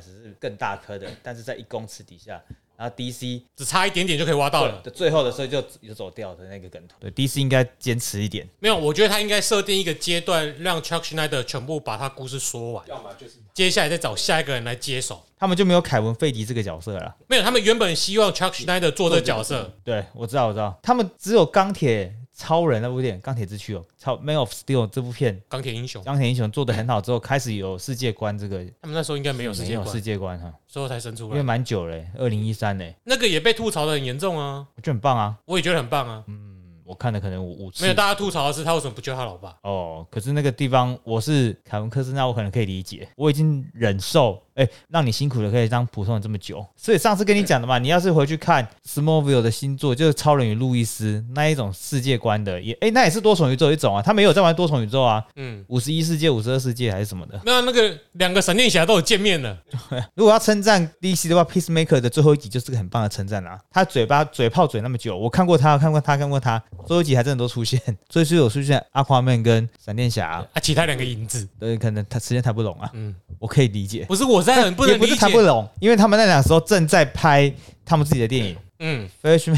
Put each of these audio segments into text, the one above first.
是更大颗的，但是在一公尺底下。然后 DC 只差一点点就可以挖到了。最后的时候就就走掉的那个梗图。对，DC 应该坚持一点。没有，我觉得他应该设定一个阶段，让 Chuck Schneider 全部把他故事说完，要么就是接下来再找下一个人来接手。他们就没有凯文·费迪这个角色了。没有，他们原本希望 Chuck Schneider 做这角色。对，我知道，我知道，他们只有钢铁。超人那部电影《钢铁之躯》哦，超《Man of Steel》这部片，钢铁英雄，钢铁英雄做的很好之后，开始有世界观这个。他们那时候应该没有世界观，世界观哈，最后才生出来，因为蛮久嘞，二零一三嘞，那个也被吐槽的很严重啊，我觉得很棒啊，我也觉得很棒啊，嗯。我看了可能五次，没有大家吐槽的是他为什么不救他老爸哦。可是那个地方我是凯文科斯，那我可能可以理解。我已经忍受，哎，让你辛苦的可以当普通人这么久。所以上次跟你讲的嘛，你要是回去看 Smallville 的新作，就是超人与路易斯那一种世界观的，也哎，那也是多重宇宙一种啊。他没有在玩多重宇宙啊，嗯，五十一世界、五十二世界还是什么的。那那个两个闪电侠都有见面了。如果要称赞 DC 的话，Peacemaker 的最后一集就是个很棒的称赞啊。他嘴巴嘴炮嘴那么久，我看过他，看过他，看过他，最后一集还真的都出。出现，所以是有出现阿夸曼跟闪电侠啊，其他两个影子，对，可能他时间谈不拢啊，嗯，我可以理解，不是我在很不能理解，谈不拢，因为他们那两时候正在拍他们自己的电影，嗯，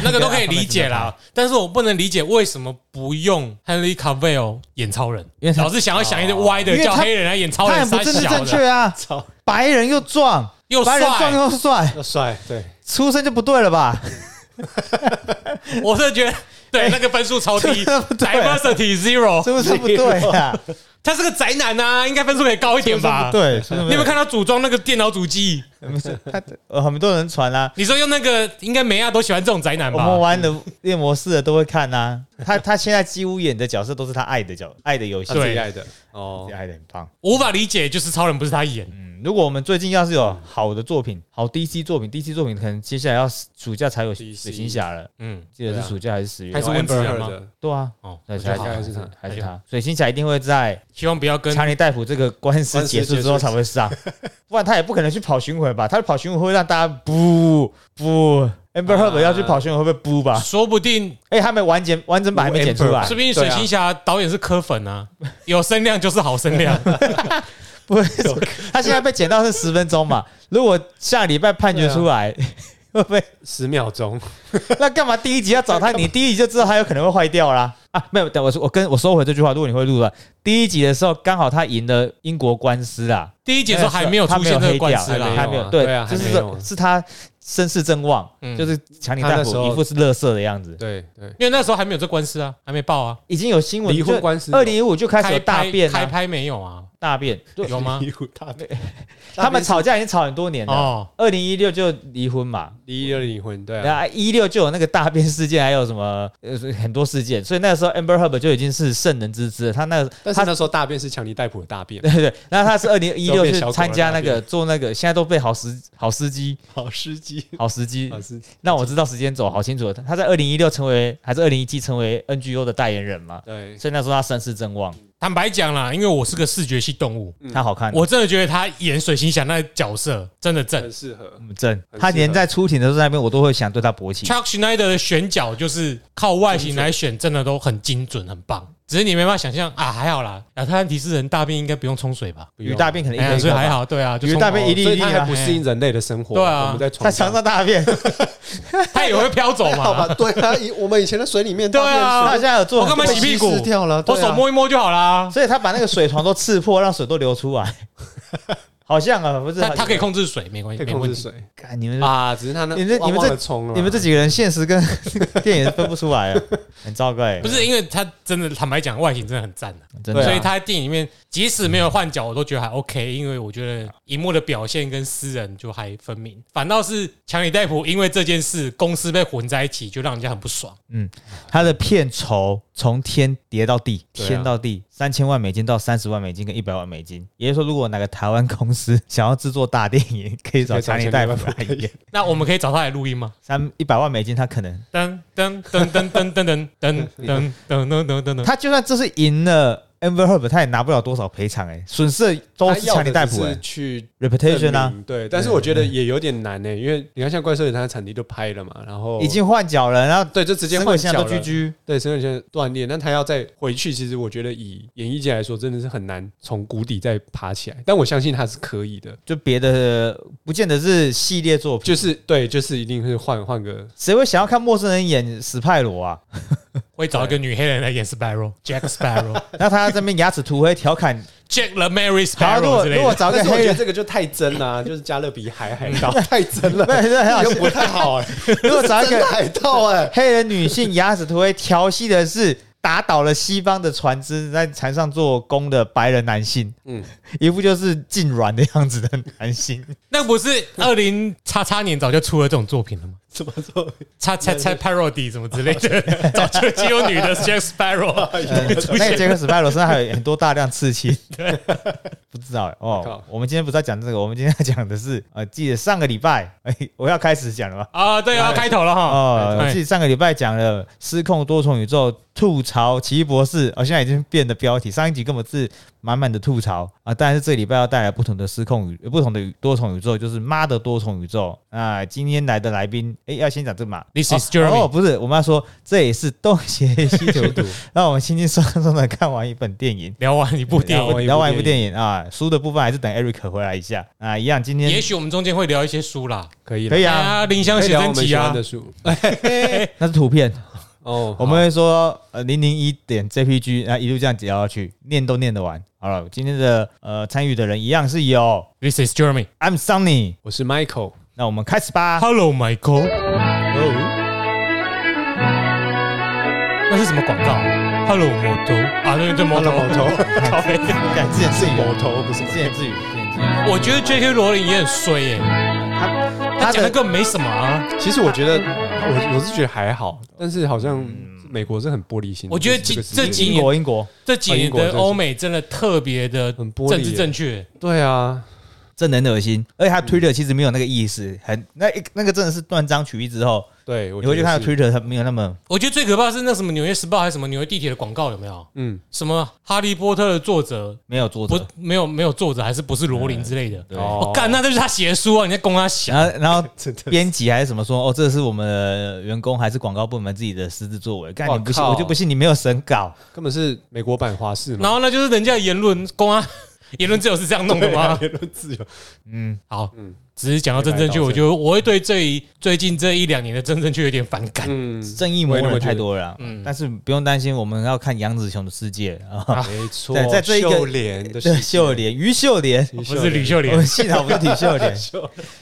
那个都可以理解啦，但是我不能理解为什么不用 Henry Cavill 演超人，因为老是想要想一些歪的，叫黑人来演超人，他不正正确啊，白人又壮又帅，壮又帅。又帅，对，出身就不对了吧？我是觉得。对，那个分数超低，diversity zero，是不是不对啊？他是个宅男啊，应该分数可以高一点吧？对，你有没有看到组装那个电脑主机？不是，他呃很多人传啊。你说用那个，应该每亚都喜欢这种宅男吧？我们玩的猎魔士的都会看啊。他他现在几乎演的角色都是他爱的角，爱的游戏，最爱的哦，爱的很棒。无法理解，就是超人不是他演。如果我们最近要是有好的作品，好 DC 作品，DC 作品可能接下来要暑假才有水行侠了。嗯，记得是暑假还是十月？还是温子仁吗？对啊，哦，那还是他，还是他。水行侠一定会在，希望不要跟查理戴夫这个官司结束之后才会上，不然他也不可能去跑巡回吧？他跑巡回会让大家不不，Amber Heard 要去跑巡回会不会不吧？说不定，哎，还没完剪完整版还没剪出来，说不定水行侠导演是磕粉啊，有声量就是好声量。不是，他现在被剪到是十分钟嘛？如果下礼拜判决出来，会不会十秒钟？那干嘛第一集要找他？你第一集就知道他有可能会坏掉啦。啊！没有，等我说，我跟我收回这句话。如果你会录了，第一集的时候刚好他赢了英国官司啊。第一集的时候还没有出现这个官司啦，还没有。对，就是说是他。身势正旺，就是强尼大夫一副是乐色的样子。对对，因为那时候还没有这官司啊，还没报啊，已经有新闻离婚官司。二零一五就开始有大变，开拍没有啊？大便有吗？大便，他们吵架已经吵很多年了。二零一六就离婚嘛，一六离婚对啊，一六就有那个大便事件，还有什么呃很多事件，所以那个时候 Amber Heard 就已经是圣人之姿了。他那他那时候大便是强尼戴普的大便，对对。然后他是二零一六去参加那个做那个，现在都被好司好司机好司机好司机。那我知道时间走好清楚了，他在二零一六成为还是二零一七成为 NGO 的代言人嘛？对，所以那时候他声势正旺。坦白讲啦，因为我是个视觉系动物，他好看，我真的觉得他演水行侠那角色真的正，很适合很正。他连在出庭的时候那边，我都会想对他勃起。Chuck Schneider 的选角就是靠外形来选，真的都很精准，很棒。只是你没办法想象啊，还好啦。亚特兰提斯人大便应该不用冲水吧？鱼大便肯定，所以还好。对啊，鱼大便一粒一粒，还不适应人类的生活。对啊，我们在在床上大便，它也会飘走嘛？好吧，对啊，以我们以前的水里面，对啊，他现在有做，我干嘛洗屁股掉了？我手摸一摸就好啦。所以他把那个水床都刺破，让水都流出来。好像啊，不是他，他可以控制水，没关系，可以控制水看。你们啊，只是他那你们你们这你们这几个人现实跟 电影分不出来啊，很糟糕。不是因为他真的坦白讲，外形真的很赞的，所以他在电影里面即使没有换角，我都觉得还 OK。因为我觉得荧幕的表现跟私人就还分明，反倒是强尼戴普因为这件事公司被混在一起，就让人家很不爽。嗯，他的片酬从天跌到地，天到地。三千万美金到三十万美金跟一百万美金，也就是说，如果哪个台湾公司想要制作大电影，可以找强尼戴夫来演。那我们可以找他来录音吗？三一百万美金，他可能噔噔噔噔噔噔噔噔噔噔噔噔噔。他就算这是赢了 Amber Heard 他也拿不了多少赔偿，哎，损失都是强尼戴普，哎，去 reputation 啊，对，但是我觉得也有点难呢，因为你看像怪兽他产地都拍了嘛，然后已经换脚了，然后对，就直接换脚了，居居，对，生活线断裂，那他要再回去，其实我觉得以演艺界来说，真的是很难从谷底再爬起来，但我相信他是可以的，就别的不见得是系列作品，就是对，就是一定是换换个，谁会想要看陌生人演史派罗啊？会找一个女黑人来演 Sparrow，Jack Sparrow，那他这边牙齿涂黑调侃 Jack the Mary Sparrow 如果找个黑人，这个就太真了，就是加勒比海海盗 太真了，对，很好，不太好哎。如果找一个海盗哎，黑人女性牙齿涂黑调戏的是。打倒了西方的船只，在船上做工的白人男性，嗯，一副就是痉挛的样子的男性。那不是二零叉叉年早就出了这种作品了吗？怎么做？叉叉叉 parody 什么之类的，早就就有女的 Jack Sparrow，那个 Jack Sparrow 身上还有很多大量刺青。不知道哦。我们今天不是在讲这个，我们今天要讲的是，呃，记得上个礼拜，哎，我要开始讲了吗？啊，对，要开头了哈。哦，记得上个礼拜讲了失控多重宇宙。吐槽奇异博士，哦，现在已经变得标题。上一集根本是满满的吐槽啊！但是这礼拜要带来不同的失控宇，不同的多重宇宙，就是妈的多重宇宙啊！今天来的来宾，哎，要先讲这嘛？This is Jeremy。哦，不是，我们要说这也是东邪西毒。让我们轻轻松松的看完一本电影，聊完一部电影，聊完一部电影啊！书的部分还是等 Eric 回来一下啊！一样，今天也许我们中间会聊一些书啦，可以，可以啊，林香写真集啊的书，那是图片。哦，我们会说呃零零一点 JPG，然后一路这样聊下去，念都念得完。好了，今天的呃参与的人一样是有，This is Jeremy，I'm Sunny，我是 Michael，那我们开始吧。Hello Michael，那是什么广告？Hello 摩托啊，对对，摩托摩托，感自言自语，摩托不是自言自语，自言自语。我觉得 J.K. 罗琳也很衰耶，他他讲的根本没什么啊。其实我觉得。我我是觉得还好，但是好像美国是很玻璃心。我觉得这这几年英国英国这几年的欧美真的特别的政治正确。对啊。真的很恶心，而且他推的其实没有那个意思，很那那个真的是断章取义之后，对，你会去看推特，他没有那么。我觉得最可怕是那什么《纽约时报》还是什么纽约地铁的广告有没有？嗯，什么《哈利波特》的作者没有作者，不没有没有作者，还是不是罗琳之类的？我干，那就是他写的书啊！你在供他写，然后然后 编辑还是什么说哦，这是我们员工还是广告部门自己的私自作为？干你不信，我就不信你没有审稿，根本是美国版华视。然后那，就是人家的言论供啊。言论自由是这样弄的吗？言论自由，嗯，好，嗯。只是讲到真正确，我觉得我会对这一最近这一两年的真正确有点反感。嗯，正义魔人太多了。嗯，但是不用担心，我们要看杨子雄的世界啊。没错，在这一个秀莲的秀莲于秀莲，不是吕秀莲，幸好不是吕 秀莲。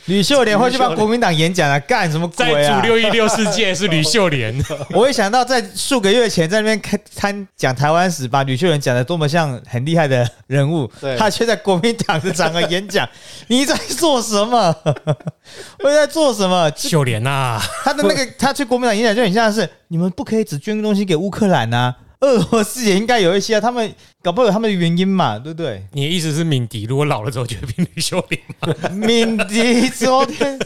吕秀莲会去帮国民党演讲啊？干什么鬼啊？在主六一六世界是吕秀莲。我会想到在数个月前在那边开参讲台湾史，把吕秀莲讲的多么像很厉害的人物，他却在国民党的场合演讲，你在做什么？会在做什么？秀莲呐，他的那个 他去国民党演讲就很像是你们不可以只捐东西给乌克兰呐，俄罗斯也应该有一些，啊他们搞不好有他们的原因嘛，对不对？你的意思是敏迪如果老了之后就会变女秀莲吗？敏迪昨天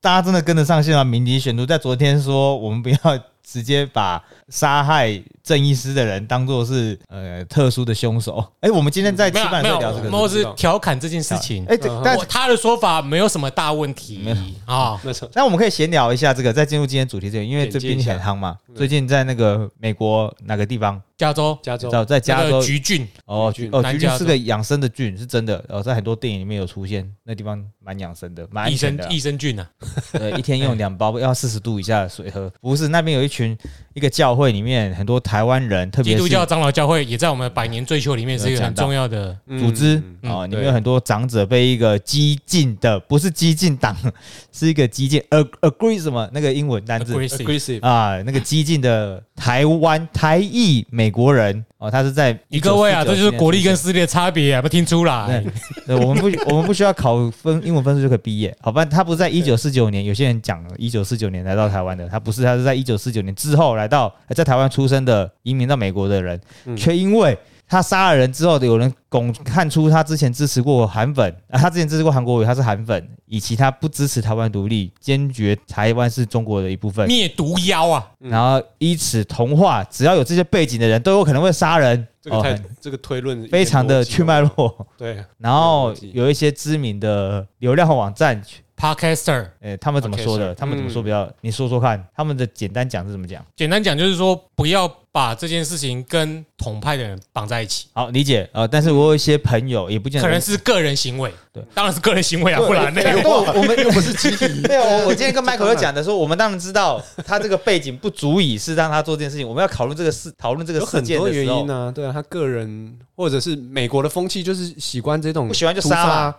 大家真的跟得上线吗？敏迪选读在昨天说我们不要直接把。杀害郑医师的人当做是呃特殊的凶手。哎，我们今天在吃饭在聊这个，或是调侃这件事情。哎，但他的说法没有什么大问题啊。没错。那我们可以闲聊一下这个，在进入今天主题之前，因为这边很夯嘛。最近在那个美国哪个地方？加州，加州，在加州橘郡。哦，橘哦，橘郡是个养生的郡，是真的。哦，在很多电影里面有出现，那地方蛮养生的，蛮益生益生菌啊。对，一天用两包，要四十度以下的水喝。不是，那边有一群一个教会里面很多。台湾人，特别基督教长老教会也在我们百年追求里面是一个很重要的组织啊。里面有很多长者被一个激进的，不是激进党，是一个激进 agree 什么？那个英文单字。Aggressive 啊，那个激进的台湾台裔美国人哦，他是在各位啊，这就是国力跟私立的差别啊，不听出来？对，我们不 我们不需要考分英文分数就可以毕业，好吧？他不是在一九四九年，有些人讲了一九四九年来到台湾的，他不是，他是在一九四九年之后来到在台湾出生的。移民到美国的人，却因为他杀了人之后，有人拱看出他之前支持过韩粉啊，他之前支持过韩国瑜，他是韩粉，以其他不支持台湾独立，坚决台湾是中国的一部分，灭毒妖啊，然后以此同化，只要有这些背景的人都有可能会杀人。这个太这个推论非常的去脉络。对，然后有一些知名的流量网站。Podcaster，哎，他们怎么说的？他们怎么说？比较，你说说看，他们的简单讲是怎么讲？简单讲就是说，不要把这件事情跟统派的人绑在一起。好，理解。呃，但是我有一些朋友也不见得，可能是个人行为。对，当然是个人行为啊，不然那个 我们又不是 集体。没有，我我今天跟 Michael 又讲的说，我们当然知道他这个背景不足以是让他做这件事情。我们要讨论这个事，讨论这个事件的原因呢？对啊，他个人或者是美国的风气就是喜欢这种，不喜欢就杀。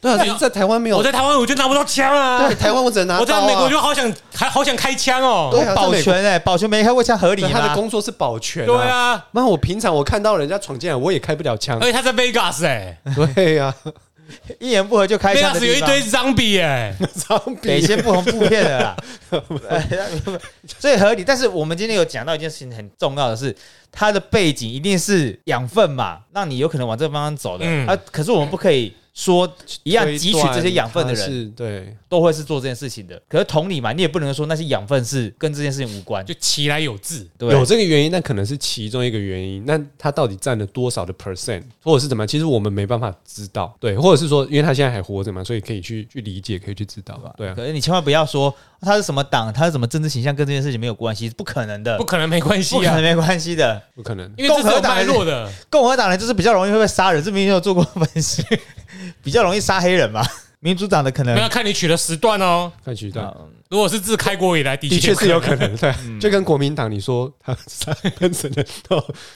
对啊，在台湾没有。我在台湾我就拿不到枪啊。对，台湾我只能拿。我在美国就好想，还好想开枪哦。对，保全哎，保全没开过枪合理他的工作是保全。对啊。那我平常我看到人家闯进来，我也开不了枪。而且他在 Vegas 哎。对呀。一言不合就开枪。Vegas 有一堆 zombie 哎，zombie。先不同部片的啦。所以合理。但是我们今天有讲到一件事情很重要的是，它的背景一定是养分嘛，让你有可能往这个方向走的。啊，可是我们不可以。说一样汲取这些养分的人，对，都会是做这件事情的。可是同理嘛，你也不能说那些养分是跟这件事情无关，就其来有自，对，有这个原因，那可能是其中一个原因。那他到底占了多少的 percent，或者是怎么？其实我们没办法知道，对，或者是说，因为他现在还活着嘛，所以可以去去理解，可以去知道吧？对啊。可是你千万不要说他是什么党，他是什么政治形象，跟这件事情没有关系，不可能的，不可能没关系，不可能没关系的，不可能。因为共和党弱的，共和党人就是比较容易会被杀人，这明明有做过分析。比较容易杀黑人嘛？民主党的可能要看你取的时段哦，看取段。如果是自开国以来，的确是有可能，对，就跟国民党你说他杀喷神的，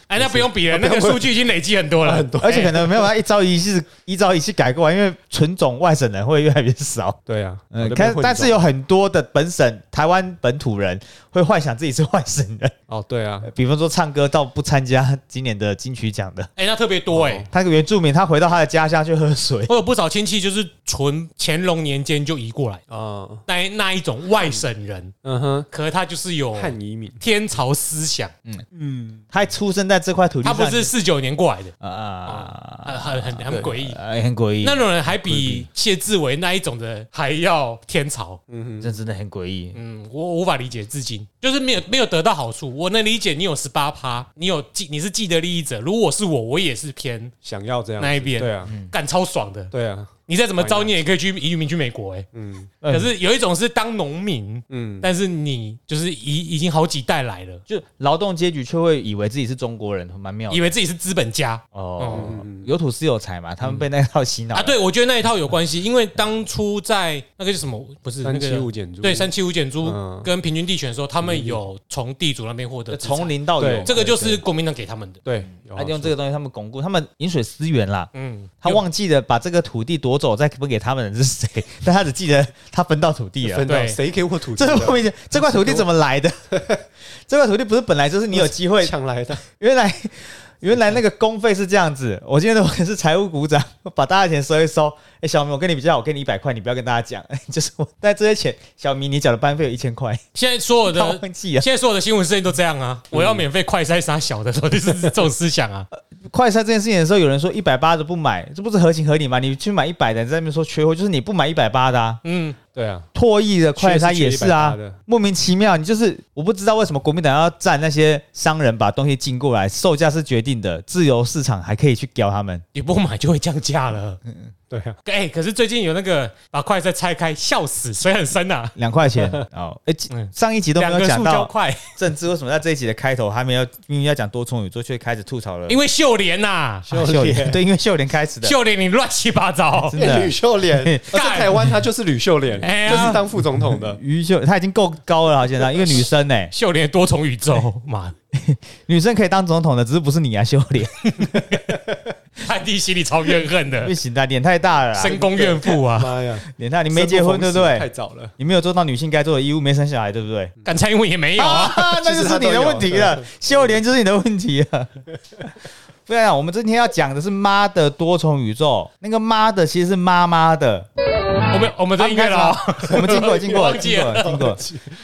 哎，那不用比了，那个数据已经累积很多了，很多，而且可能没有办法一朝一夕一朝一夕改过来，因为纯种外省人会越来越少。对啊，嗯，看，但是有很多的本省台湾本土人会幻想自己是外省人。哦，对啊，比方说唱歌到不参加今年的金曲奖的，哎，那特别多哎，他个原住民，他回到他的家乡去喝水。我有不少亲戚就是纯乾隆年间就移过来。啊，那那一种外省人。嗯哼，可是他就是有汉移民。天朝思想，嗯。嗯，他出生在这块土地，他不是四九年过来的。啊，很很很诡异，很诡异。那种人还比谢志伟那一种的还要天朝，嗯哼，这真的很诡异。嗯，我无法理解至今，就是没有没有得到好处。我能理解你有十八趴，你有既你是既得利益者。如果是我，我也是偏想要这样那一边，对啊，干超爽的，对啊。你再怎么招，你也可以去移民去美国哎。嗯，可是有一种是当农民，嗯，但是你就是已已经好几代来了，就劳动阶级却会以为自己是中国人，蛮妙，以为自己是资本家哦，有土是有财嘛，他们被那一套洗脑啊。对，我觉得那一套有关系，因为当初在那个是什么？不是三七五减租，对，三七五减租跟平均地权的时候，他们有从地主那边获得从零到有，这个就是国民党给他们的。对，他用这个东西他们巩固他们饮水思源啦。嗯，他忘记了把这个土地夺走，再分给他。他们是谁？但他只记得他分到土地了。分到谁给我土地？这后面这块土地怎么来的？这块土地不是本来就是你有机会抢来的？原来原来那个公费是这样子。我今天我是财务股长，把大家钱收一收。哎，小明，我跟你比较，我给你一百块，你不要跟大家讲。就是我，但这些钱，小明你缴的班费有一千块。现在所有的 忘记了！现在所有的新闻事件都这样啊！我要免费快筛杀小的，到底是这种思想啊？快筛这件事情的时候，有人说一百八的不买，这不是合情合理吗？你去买一百的，在那边说缺货，就是你不买一百八的啊。嗯。对啊，唾液的快筛也是啊，莫名其妙，你就是我不知道为什么国民党要占那些商人把东西进过来，售价是决定的，自由市场还可以去屌他们，你不买就会降价了。对啊，哎，可是最近有那个把筷再拆开，笑死，水很深呐，两块钱 哦。哎，上一集都没有讲到快政治，为什么在这一集的开头还没有明明要讲多重宇宙，却开始吐槽了？因为秀莲呐，秀莲。对，因为秀莲开始的，秀莲你乱七八糟，真的。吕秀莲。在台湾她就是吕秀莲，就是当副总统的。于秀，她已经够高了，现在一个女生呢，秀莲多重宇宙，妈，女生可以当总统的，只是不是你啊，秀莲。泰迪心里超怨恨的，不行的，脸太大了，深宫怨妇啊！妈呀，脸太，你没结婚对不对？太早了，你没有做到女性该做的义务，没生小孩对不对？干蔡英文也没有啊，那就是你的问题了，秀莲就是你的问题了。不然，我们今天要讲的是妈的多重宇宙，那个妈的其实是妈妈的。我们我们应该了，我们经过经过经过经过，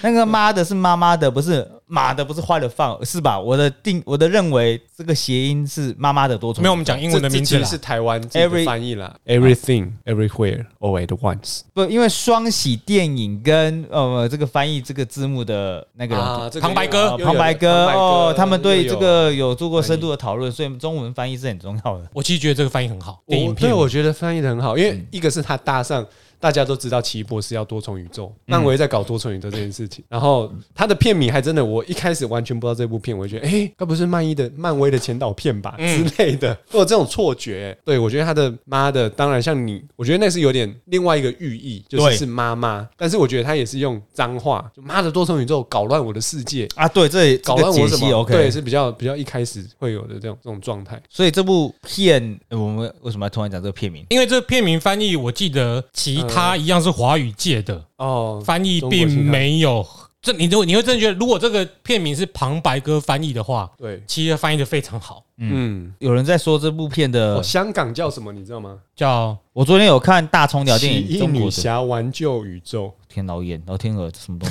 那个妈的是妈妈的，不是。马的不是坏的放是吧？我的定我的认为这个谐音是妈妈的多重。没有，我们讲英文的名字是台湾 every 翻译啦，everything everywhere all at once。不，因为双喜电影跟呃这个翻译这个字幕的那个人旁白哥，旁白哥哦，他们对这个有做过深度的讨论，所以中文翻译是很重要的。我其实觉得这个翻译很好，电影片我觉得翻译的很好，因为一个是他搭上。大家都知道奇异博士要多重宇宙，漫威在搞多重宇宙这件事情。然后他的片名还真的，我一开始完全不知道这部片，我就觉得，哎，该不是漫威的漫威的前导片吧之类的，会有这种错觉。对我觉得他的妈的，当然像你，我觉得那是有点另外一个寓意，就是是妈妈。但是我觉得他也是用脏话，就妈的多重宇宙搞乱我的世界啊！对，这搞乱我什么？OK，对，是比较比较一开始会有的这种这种状态。所以这部片，我们为什么要突然讲这个片名？因为这片名翻译，我记得其他一样是华。语界的哦，翻译并没有这，你都你会真的觉得，如果这个片名是旁白哥翻译的话，对，其实翻译的非常好。嗯，有人在说这部片的香港叫什么，你知道吗？叫我昨天有看大葱鸟电影《中女侠挽救宇宙》。天老眼，老天鹅什么东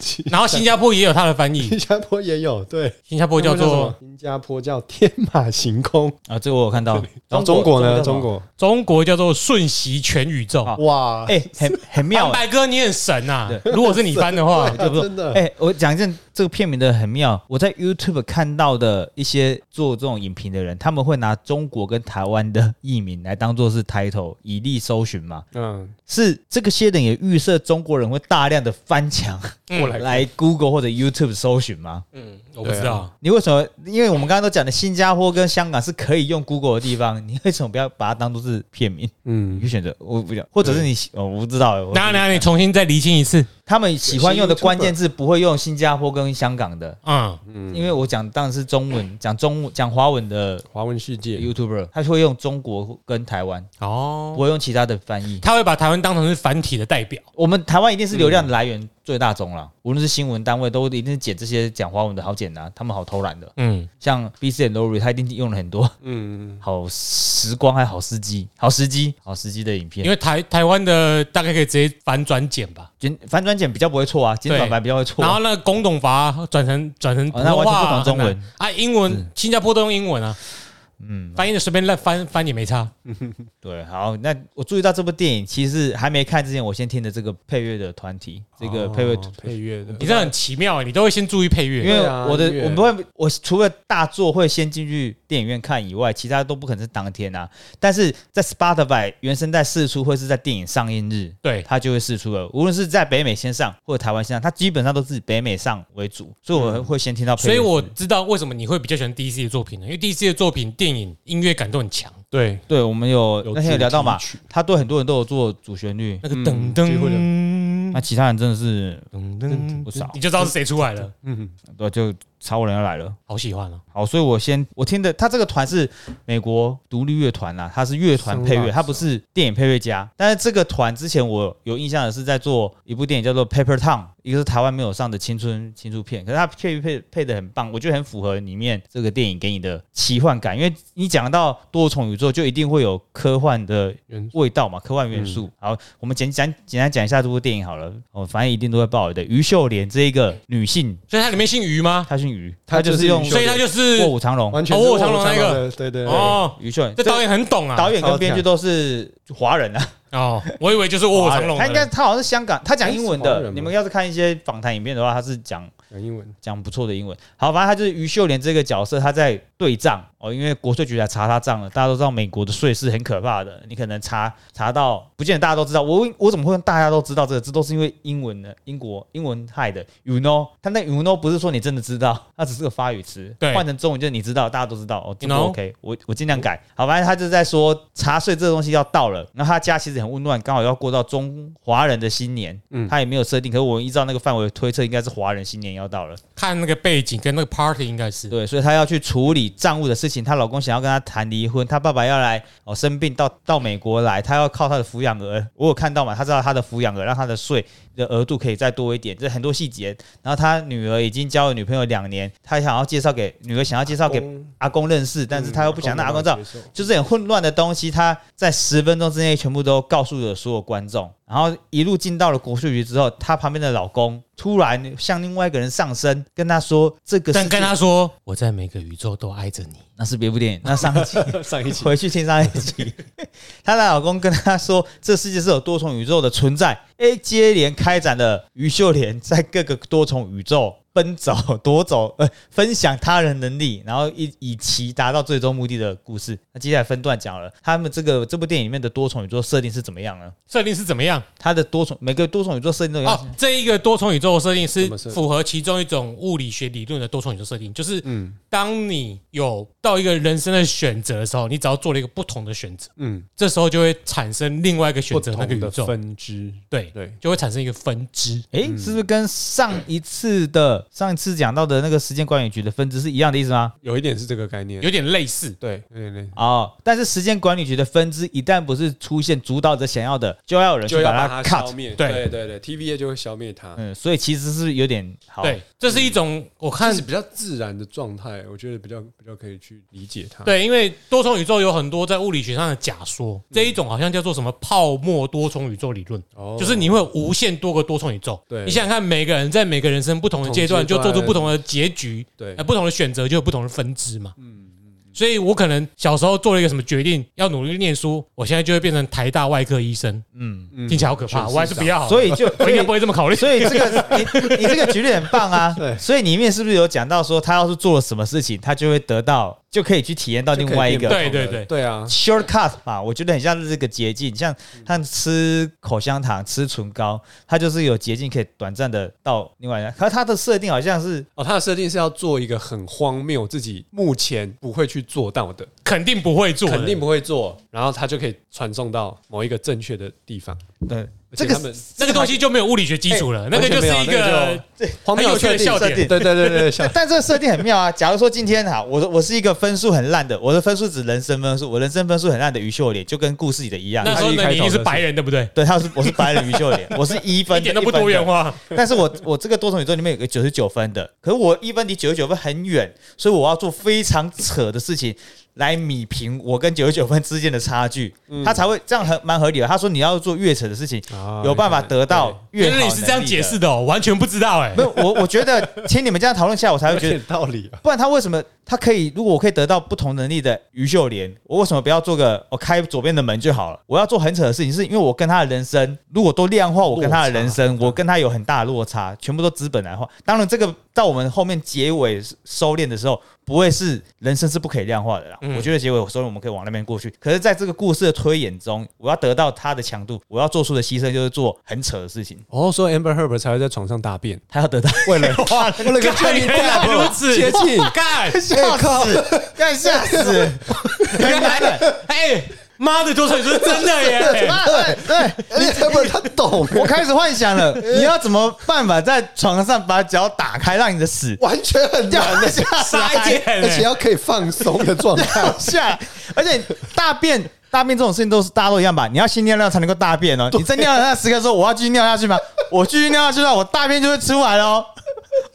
西？然后新加坡也有它的翻译，新加坡也有，对，新加坡叫做新加坡叫天马行空啊，这个我有看到。然后中国呢？中国中国叫做瞬息全宇宙。哇，哎，很很妙。白哥，你很神呐！如果是你翻的话，真的。哎，我讲一件这个片名的很妙。我在 YouTube 看到的一些做这种影评的人，他们会拿中国跟台湾的译名来当做是 title，以利搜寻嘛。嗯，是这个些人也预设中国人会大量的翻墙过来 来 Google 或者 YouTube 搜寻吗？嗯，我不知道。你为什么？因为我们刚刚都讲的新加坡跟香港是可以用 Google 的地方，你为什么不要把它当做是片名？嗯，你选择我不讲，或者是你哦，我不知道。那那，你重新再厘清一次。他们喜欢用的关键字不会用新加坡跟香港的，嗯。嗯，因为我讲当然是中文，讲中讲华文的华文世界。YouTuber，他会用中国跟台湾哦，不会用其他的翻译，他会把台湾当成是繁体的代表。我们台湾一定是流量的来源最大宗了，无论是新闻单位都一定是剪这些讲华文的好剪啊，他们好偷懒的，嗯，像 BC and Lori，他一定用了很多，嗯，好时光还好司机，好时机，好时机的影片，因为台台湾的大概可以直接反转剪吧，剪反转剪。比较不会错啊，剪短版比较会错。然后那个公董法转成转成那完全，不懂中文。啊，英文新加坡都用英文啊。嗯，翻译的随便乱翻翻也没差。对，好，那我注意到这部电影，其实还没看之前，我先听的这个配乐的团体，这个配乐配乐的，你这很奇妙，你都会先注意配乐，因为我的我不会，我除了大作会先进去电影院看以外，其他都不可能是当天啊。但是在 Spotify 原声带试出，会是在电影上映日，对，它就会试出了。无论是在北美先上或者台湾先上，它基本上都是北美上为主，所以我会先听到。所以我知道为什么你会比较喜欢 DC 的作品呢？因为 DC 的作品电影音乐感都很强，对。对，我们有那天有聊到嘛，他对很多人都有做主旋律，那个噔噔，那其他人真的是噔噔。不少，你就知道是谁出来了，嗯，对，就超人要来了，好喜欢啊。好，所以我先我听的，他这个团是美国独立乐团啦，他是乐团配乐，他不是电影配乐家。但是这个团之前我有印象的是在做一部电影叫做《Paper Town》，一个是台湾没有上的青春青春片，可是他配乐配配的很棒，我觉得很符合里面这个电影给你的奇幻感，因为你讲到多重宇宙，就一定会有科幻的味道嘛，科幻元素。好，我们简简简单讲一下这部电影好了，哦，反正一定都会爆的。于秀莲这一个女性，所以她里面姓于吗？她姓于，她就是用，所以他就是。卧虎藏龙，完全卧虎藏龙那个，对对哦，余秀，这导演很懂啊，导演跟编剧都是华人啊。哦，我以为就是卧虎藏龙，他应该他好像是香港，他讲英文的。你们要是看一些访谈影片的话，他是讲。讲英文，讲不错的英文。好，反正他就是于秀莲这个角色，他在对账哦，因为国税局来查他账了。大家都知道美国的税是很可怕的，你可能查查到，不见得大家都知道。我我怎么会大家都知道这个？这都是因为英文的，英国英文害的。You know，他那 You know 不是说你真的知道，它只是个发语词，换成中文就是你知道，大家都知道哦。OK，我我尽量改。好，反正他就是在说查税这个东西要到了，然后他家其实很温暖，刚好要过到中华人的新年，嗯，他也没有设定，可是我依照那个范围推测，应该是华人新年要要到了。看。那个背景跟那个 party 应该是对，所以她要去处理账务的事情。她老公想要跟她谈离婚，她爸爸要来哦生病到到美国来，她要靠她的抚养额。我有看到嘛？她知道她的抚养额让她的税的额度可以再多一点，这很多细节。然后她女儿已经交了女朋友两年，她想要介绍给女儿，想要介绍给阿公认识，但是她又不想让阿公知道，就是很混乱的东西。她在十分钟之内全部都告诉了所有观众。然后一路进到了国税局之后，她旁边的老公突然向另外一个人上身。跟他说这个，但跟他说我在每个宇宙都爱着你，那是别部电影。那上一集上一集回去听上一集，她的老公跟她说这世界是有多重宇宙的存在。A 接连开展了于秀莲在各个多重宇宙。奔走 夺走，呃，分享他人能力，然后以以其达到最终目的的故事。那接下来分段讲了，他们这个这部电影里面的多重宇宙设定是怎么样呢？设定是怎么样？它的多重每个多重宇宙设定都哦，这一个多重宇宙设定是符合其中一种物理学理论的多重宇宙设定，就是嗯，当你有到一个人生的选择的时候，你只要做了一个不同的选择，嗯，这时候就会产生另外一个选择那个宇宙分支，对对，就会产生一个分支。哎，是不是跟上一次的？上一次讲到的那个时间管理局的分支是一样的意思吗？有一点是这个概念，有点类似，对，有点类似哦。但是时间管理局的分支一旦不是出现主导者想要的，就要有人去把它消灭。对对对，TVA 就会消灭它。嗯，所以其实是有点好。对，这是一种我看是比较自然的状态，我觉得比较比较可以去理解它。对，因为多重宇宙有很多在物理学上的假说，这一种好像叫做什么泡沫多重宇宙理论，哦就是你会无限多个多重宇宙。对你想想看，每个人在每个人生不同的阶段就做出不同。的结局，对，不同的选择就有不同的分支嘛。嗯嗯，所以我可能小时候做了一个什么决定，要努力念书，我现在就会变成台大外科医生。嗯嗯，听起来好可怕，我还是不要。所以就 我应该不会这么考虑。所以这个 你你这个举例很棒啊。对，所以里面是不是有讲到说，他要是做了什么事情，他就会得到。就可以去体验到另外一个，对对对对啊，shortcut 嘛，我觉得很像是这个捷径，像像吃口香糖、吃唇膏，它就是有捷径可以短暂的到另外一个。可是它的设定好像是，哦，它的设定是要做一个很荒谬，自己目前不会去做到的，肯定不会做，肯定不会做，然后它就可以传送到某一个正确的地方。对。这个这个东西就没有物理学基础了，那个就是一个荒谬的笑点。对对对对，但这个设定很妙啊！假如说今天哈，我我是一个分数很烂的，我的分数指人生分数，我人生分数很烂的于秀莲，就跟故事里的一样。那时候你是白人对不对？对，他是我是白人于秀莲，我是一分，一点都不多元化。但是我我这个多重宇宙里面有个九十九分的，可是我一分离九十九分很远，所以我要做非常扯的事情。来米平我跟九十九分之间的差距，他才会这样很蛮合理的。他说你要做越扯的事情，有办法得到越好。你是这样解释的，哦，完全不知道哎。没有，我我觉得 听你们这样讨论下，我才会觉得有道理。不然他为什么他可以？如果我可以得到不同能力的于秀莲，我为什么不要做个我开左边的门就好了？我要做很扯的事情，是因为我跟他的人生如果都量化，我跟他的人生，我跟他有很大的落差，全部都资本来化。当然，这个到我们后面结尾收敛的时候。不会是人生是不可以量化的啦。我觉得结尾，收敛我们可以往那边过去。可是，在这个故事的推演中，我要得到他的强度，我要做出的牺牲就是做很扯的事情。哦，所以 Amber Herbert 才会在床上大便，他要得到为了 为了个确定如此接近，干吓死，干 吓死，原来的 哎。妈的，多重宇宙真的耶！对对，你根本他懂。我开始幻想了，你要怎么办法在床上把脚打开，让你的屎完全很掉下来，而且要可以放松的状态下。而且大便大便这种事情都是大家都一样吧？你要先尿尿才能够大便哦。你在尿那时刻说我要继续尿下去吗？我继续尿下去了，我大便就会出来了。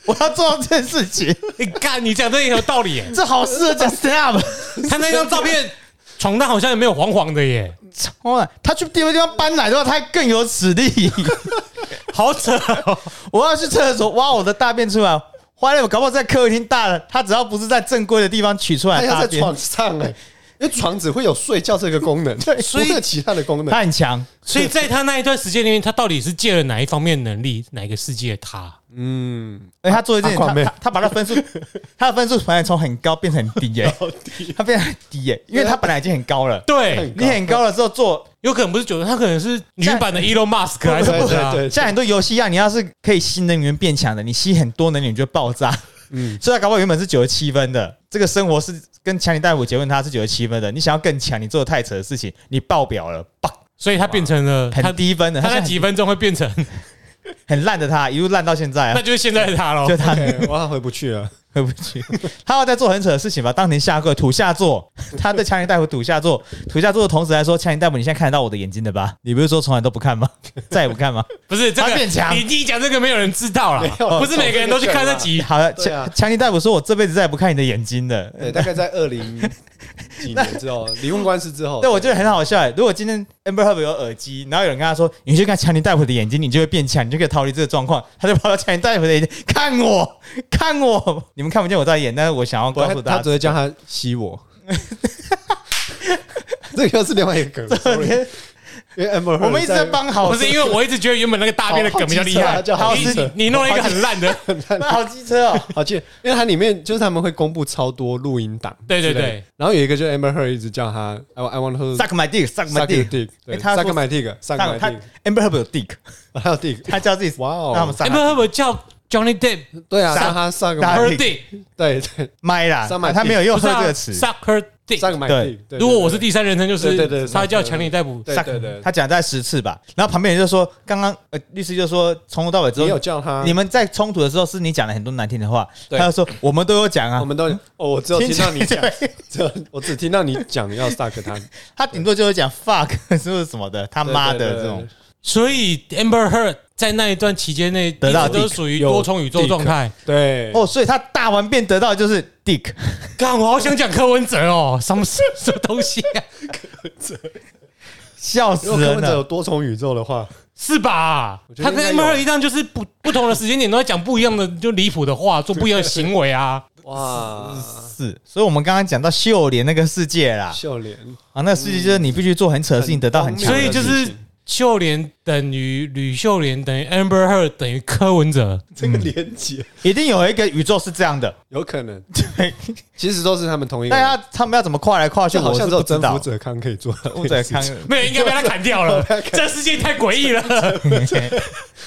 我要做到这件事情。你 干，你讲这也有道理。这好适合讲 Snap。他那张照片。床单好像也没有黄黄的耶，哇！他去别的地方搬来的话，他更有此力，好扯！我要去厕所挖我的大便出来，坏了，我搞不好在客厅大了，他只要不是在正规的地方取出来，他在床上哎，因为床只会有睡觉这个功能，对，所以其他的功能他很强，所以在他那一段时间里面，他到底是借了哪一方面能力，哪个世界他？嗯，哎，他做一件，他他把他分数，他的分数本来从很高变成很低耶，他变很低耶，因为他本来已经很高了。对，你很高了之后做，有可能不是九十，他可能是女版的 Elon Musk 还是不是？对，像很多游戏一样，你要是可以吸能源变强的，你吸很多能源就爆炸。嗯，所以他搞不好原本是九十七分的，这个生活是跟强尼大夫结婚，他是九十七分的，你想要更强，你做的太扯的事情，你爆表了，爆，所以他变成了很低分的，他在几分钟会变成。很烂的他，一路烂到现在啊，那就是现在的他喽。就他，我回不去了，回不去。他要在做很扯的事情吧？当年下跪土下座，他在强尼大夫土下座，土下座的同时来说，强尼大夫，你现在看得到我的眼睛的吧？你不是说从来都不看吗？再也不看吗？不是，这个变强。你你讲这个没有人知道了，不是每个人都去看这集。好了，强强尼大夫说，我这辈子再也不看你的眼睛了。对，大概在二零几年之后离婚官司之后，对我觉得很好笑哎。如果今天 Amber Heard 有耳机，然后有人跟他说：“你去看强尼戴普的眼睛，你就会变强，你就可以逃离这个状况。”他就跑到强尼戴普的眼睛看我，看我，你们看不见我在演，但是我想要告诉大家，他只会叫他吸我。这个又是另外一个梗。因为我们一直在帮好，不是因为我一直觉得原本那个大便的梗比较厉害，好你你弄了一个很烂的，好机车哦，好记，因为它里面就是他们会公布超多录音档，对对对，然后有一个就 Amber Heard 一直叫他，I I want to suck my dick，suck my dick，suck my dick，suck my dick，Amber Heard 有 dick，还有 dick，他叫自己，哇哦，Amber Heard 叫 Johnny Depp，对啊，让他 suck her dick，对对，麦啦，他没有用 her 这个词，suck her。对，如果我是第三人称，就是他叫强尼逮捕，对对对，他讲在十次吧。然后旁边人就说，刚刚呃律师就说，从头到尾只有叫他，你们在冲突的时候是你讲了很多难听的话，他就说我们都有讲啊，我们都哦，我只有听到你讲，只我只听到你讲要 suck 他，他顶多就是讲 fuck 是不是什么的，他妈的这种。所以 Amber Heard 在那一段期间内得到都属于多重宇宙状态。对哦，所以他大完便得到就是 Dick。刚我好想讲柯文哲哦，什么什么东西啊？柯文哲笑死人了。柯文哲有多重宇宙的话，是吧？他跟 Amber Heard 一样，就是不不同的时间点都在讲不一样的就离谱的话，做不一样的行为啊。哇，是。所以我们刚刚讲到秀莲那个世界啦，秀莲啊，那个世界就是你必须做很扯的事情，得到很强，所以就是。秀莲等于吕秀莲等于 Amber Heard 等于柯文哲，这个连接一定有一个宇宙是这样的，有可能。对，其实都是他们同一个。大家他们要怎么跨来跨去？好像只有征服者康可以做。服者康 没有，应该被他砍掉了。这世界太诡异了。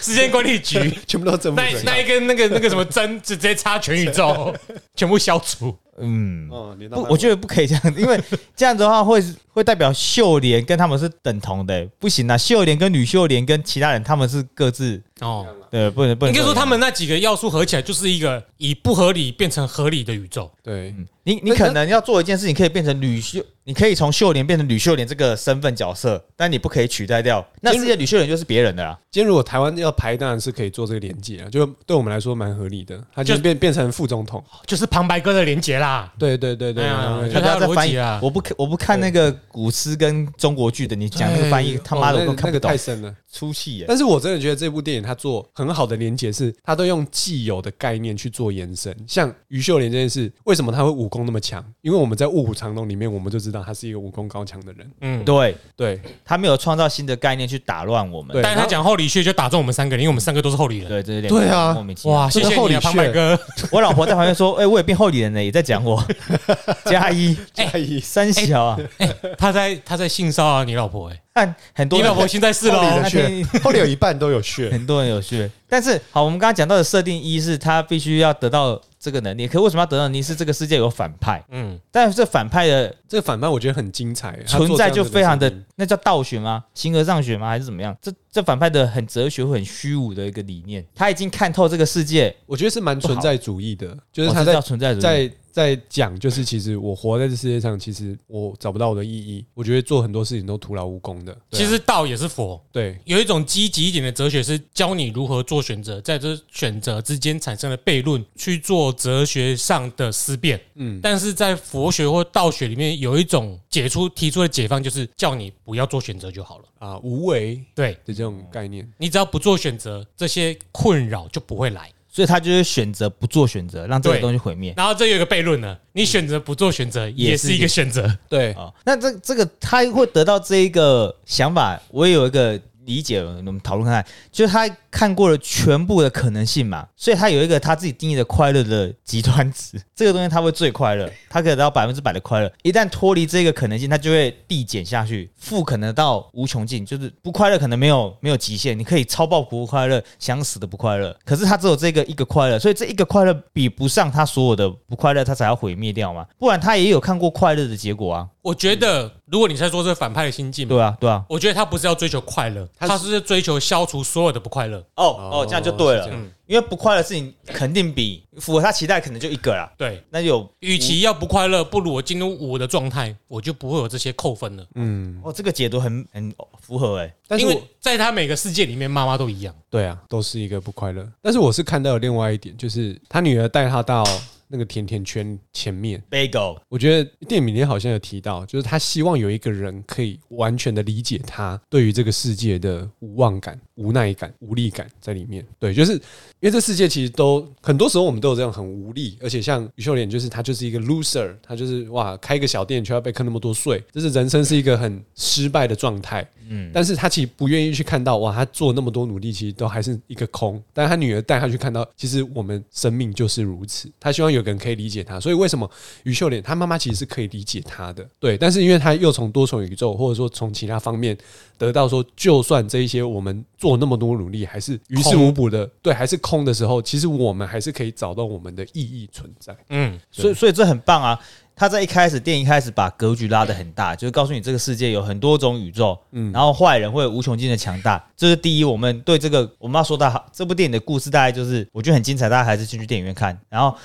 时间管理局全部都征服那那一根那个那个什么针，直接插全宇宙，全部消除。嗯，不，我觉得不可以这样，因为这样子的话会会代表秀莲跟他们是等同的，不行啊！秀莲跟吕秀连跟其他人他们是各自哦，对，不能不能。应该说他们那几个要素合起来就是一个以不合理变成合理的宇宙。对，你你可能要做一件事情，可以变成吕秀。你可以从秀莲变成吕秀莲这个身份角色，但你不可以取代掉那世界吕秀莲就是别人的啦。今天如果台湾要排，当然是可以做这个连接啊，就对我们来说蛮合理的。他就变变成副总统，就是旁白哥的连接啦。对对对对，他要再翻译啊！我不我不看那个古诗跟中国剧的，你讲那个翻译他妈的我都看不懂，太深了，出戏耶。但是我真的觉得这部电影它做很好的连接，是它都用既有的概念去做延伸。像于秀莲这件事，为什么他会武功那么强？因为我们在《卧虎藏龙》里面，我们就知道他是一个武功高。高强的人，嗯，对。对，他没有创造新的概念去打乱我们，但是他讲厚礼穴就打中我们三个人，因为我们三个都是厚礼人，对，这是对啊，哇，谢谢你啊，旁白哥，我老婆在旁边说，哎，我也变厚礼人了，也在讲我，加一。加一。三小啊，哎，他在他在性骚扰你老婆，哎，但很多你老婆现在是后的穴，后里 有一半都有血，很多人有血，但是好，我们刚刚讲到的设定一是他必须要得到。这个能力，可为什么要得到？你是这个世界有反派，嗯，但是这反派的这个反派，我觉得很精彩，存在就非常的，那叫道学吗？形而上学吗？还是怎么样？这这反派的很哲学、很虚无的一个理念，他已经看透这个世界，我觉得是蛮存在主义的，就是他在存在在。在讲，就是其实我活在这世界上，其实我找不到我的意义。我觉得做很多事情都徒劳无功的。其实道也是佛，对，有一种积极一点的哲学是教你如何做选择，在这选择之间产生了悖论，去做哲学上的思辨。嗯，但是在佛学或道学里面，有一种解出提出的解放，就是叫你不要做选择就好了啊，无为对的这种概念，你只要不做选择，这些困扰就不会来。所以他就是选择不做选择，让这个东西毁灭。然后这有一个悖论呢，你选择不做选择也是一个选择。对啊，那这这个他会得到这一个想法，我也有一个。理解，我们讨论看看，就是他看过了全部的可能性嘛，所以他有一个他自己定义的快乐的极端值，这个东西他会最快乐，他可以得到百分之百的快乐。一旦脱离这个可能性，他就会递减下去，负可能到无穷尽，就是不快乐可能没有没有极限，你可以超爆不快乐，想死的不快乐，可是他只有这个一个快乐，所以这一个快乐比不上他所有的不快乐，他才要毁灭掉嘛，不然他也有看过快乐的结果啊。我觉得，如果你在说这个反派的心境，对啊，对啊，我觉得他不是要追求快乐，他是追求消除所有的不快乐。哦哦，这样就对了，嗯，因为不快乐的事情肯定比符合他期待可能就一个啦。对，那有，与其要不快乐，不如我进入五的状态，我就不会有这些扣分了。嗯，哦，这个解读很很符合哎，因为在他每个世界里面，妈妈都一样，对啊，都是一个不快乐。但是我是看到另外一点，就是他女儿带他到。那个甜甜圈前面。Bagel，我觉得电影里面好像有提到，就是他希望有一个人可以完全的理解他对于这个世界的无望感、无奈感、无力感在里面。对，就是因为这世界其实都很多时候我们都有这样很无力，而且像于秀莲，就是他就是一个 loser，他就是哇，开个小店却要被坑那么多税，就是人生是一个很失败的状态。嗯，但是他其实不愿意去看到哇，他做那么多努力，其实都还是一个空。但是他女儿带他去看到，其实我们生命就是如此。他希望有个人可以理解他，所以为什么于秀莲她妈妈其实是可以理解他的？对，但是因为他又从多重宇宙或者说从其他方面得到说，就算这一些我们做那么多努力，还是于事无补的，对，还是空的时候，其实我们还是可以找到我们的意义存在。嗯，所以所以这很棒啊。他在一开始，电影开始把格局拉得很大，就是告诉你这个世界有很多种宇宙，嗯，然后坏人会无穷尽的强大。这是第一，我们对这个我们要说到这部电影的故事，大概就是我觉得很精彩，大家还是进去电影院看。然后。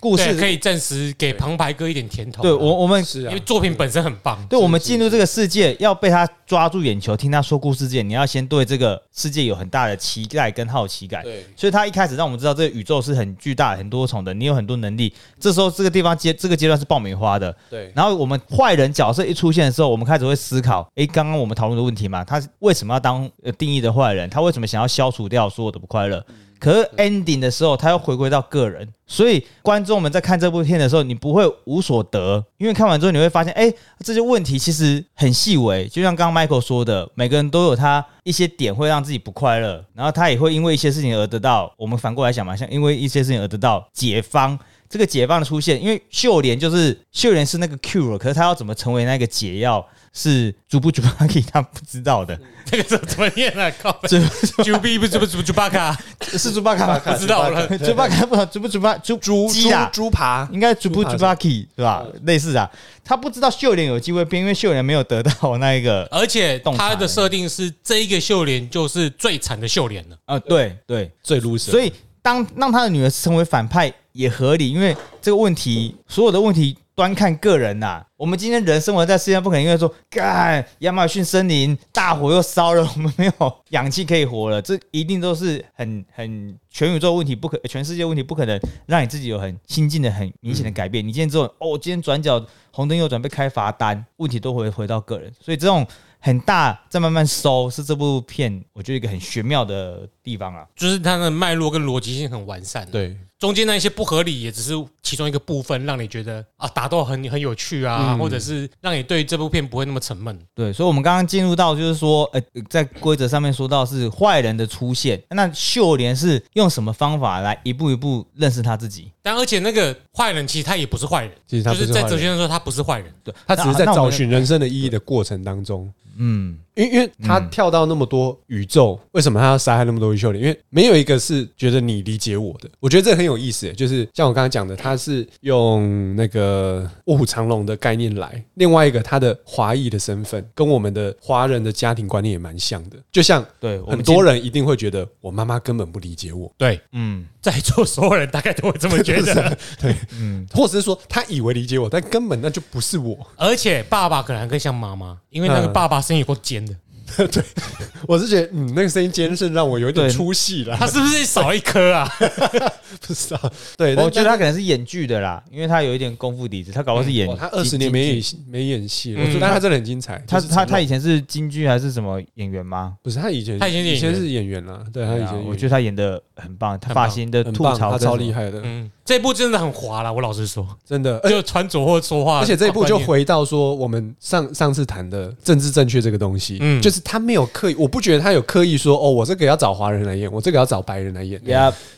故事可以证实给旁白哥一点甜头。对我，我们是因为作品本身很棒。对我们进入这个世界，要被他抓住眼球，听他说故事之前，你要先对这个世界有很大的期待跟好奇感。对，所以他一开始让我们知道这个宇宙是很巨大、很多重的，你有很多能力。这时候这个地方阶这个阶段是爆米花的。对，然后我们坏人角色一出现的时候，我们开始会思考：哎，刚刚我们讨论的问题嘛，他为什么要当定义的坏人？他为什么想要消除掉所有的不快乐？可是 ending 的时候，他要回归到个人，所以观众们在看这部片的时候，你不会无所得，因为看完之后你会发现，哎，这些问题其实很细微，就像刚刚 Michael 说的，每个人都有他一些点会让自己不快乐，然后他也会因为一些事情而得到。我们反过来想嘛，像因为一些事情而得到解放，这个解放的出现，因为秀莲就是秀莲是那个 cure，可是他要怎么成为那个解药？是朱布朱巴卡，他不知道的，这个怎么念啊？靠，朱朱比不是不是朱巴卡，是朱巴卡，不知道了。朱巴卡不朱不朱巴朱猪鸡啊，猪扒。应该朱布朱巴卡是吧？类似啊，他不知道秀莲有机会变，因为秀莲没有得到那一个，而且他的设定是这一个秀莲就是最惨的秀莲了。啊，对对，最 loser。所以当让他的女儿成为反派也合理，因为这个问题所有的问题。端看个人呐，我们今天人生活在世界上，不可能因为说，干亚马逊森林大火又烧了，我们没有氧气可以活了，这一定都是很很全宇宙问题，不可全世界问题，不可能让你自己有很心境的很明显的改变。你今天之后，哦，今天转角红灯又转被开罚单，问题都会回到个人，所以这种。很大，再慢慢收，是这部片我觉得一个很玄妙的地方啊，就是它的脉络跟逻辑性很完善。对，中间那一些不合理也只是其中一个部分，让你觉得啊，打斗很很有趣啊，或者是让你对这部片不会那么沉闷。对，所以，我们刚刚进入到就是说，呃，在规则上面说到是坏人的出现，那秀莲是用什么方法来一步一步认识他自己？但而且那个坏人其实他也不是坏人，其实他就是在哲学上说他不是坏人，对他只是在找寻人生的意义的过程当中。嗯，因为因为他跳到那么多宇宙，为什么他要杀害那么多宇宙人？因为没有一个是觉得你理解我的。我觉得这很有意思，就是像我刚才讲的，他是用那个卧虎藏龙的概念来。另外一个，他的华裔的身份跟我们的华人的家庭观念也蛮像的。就像对很多人一定会觉得我妈妈根本不理解我。对，嗯，在座所有人大概都会这么觉得。对，嗯，或者是说他以为理解我，但根本那就不是我。而且爸爸可能更像妈妈，因为那个爸爸。声音够尖的，对，我是觉得，嗯，那个声音尖是让我有点出戏了。他是不是少一颗啊？不知道。对，我觉得他可能是演剧的啦，因为他有一点功夫底子。他搞的是演，他二十年没演戏，没演戏了。但他真的很精彩。他他他以前是京剧还是什么演员吗？不是，他以前他以前以前是演员了。对他以前，我觉得他演的很棒，他发型的吐槽他超厉害的。嗯。这部真的很滑啦，我老实说，真的，就穿着或说话，而且这一部就回到说我们上上次谈的政治正确这个东西，嗯，就是他没有刻意，我不觉得他有刻意说，哦，我这个要找华人来演，我这个要找白人来演，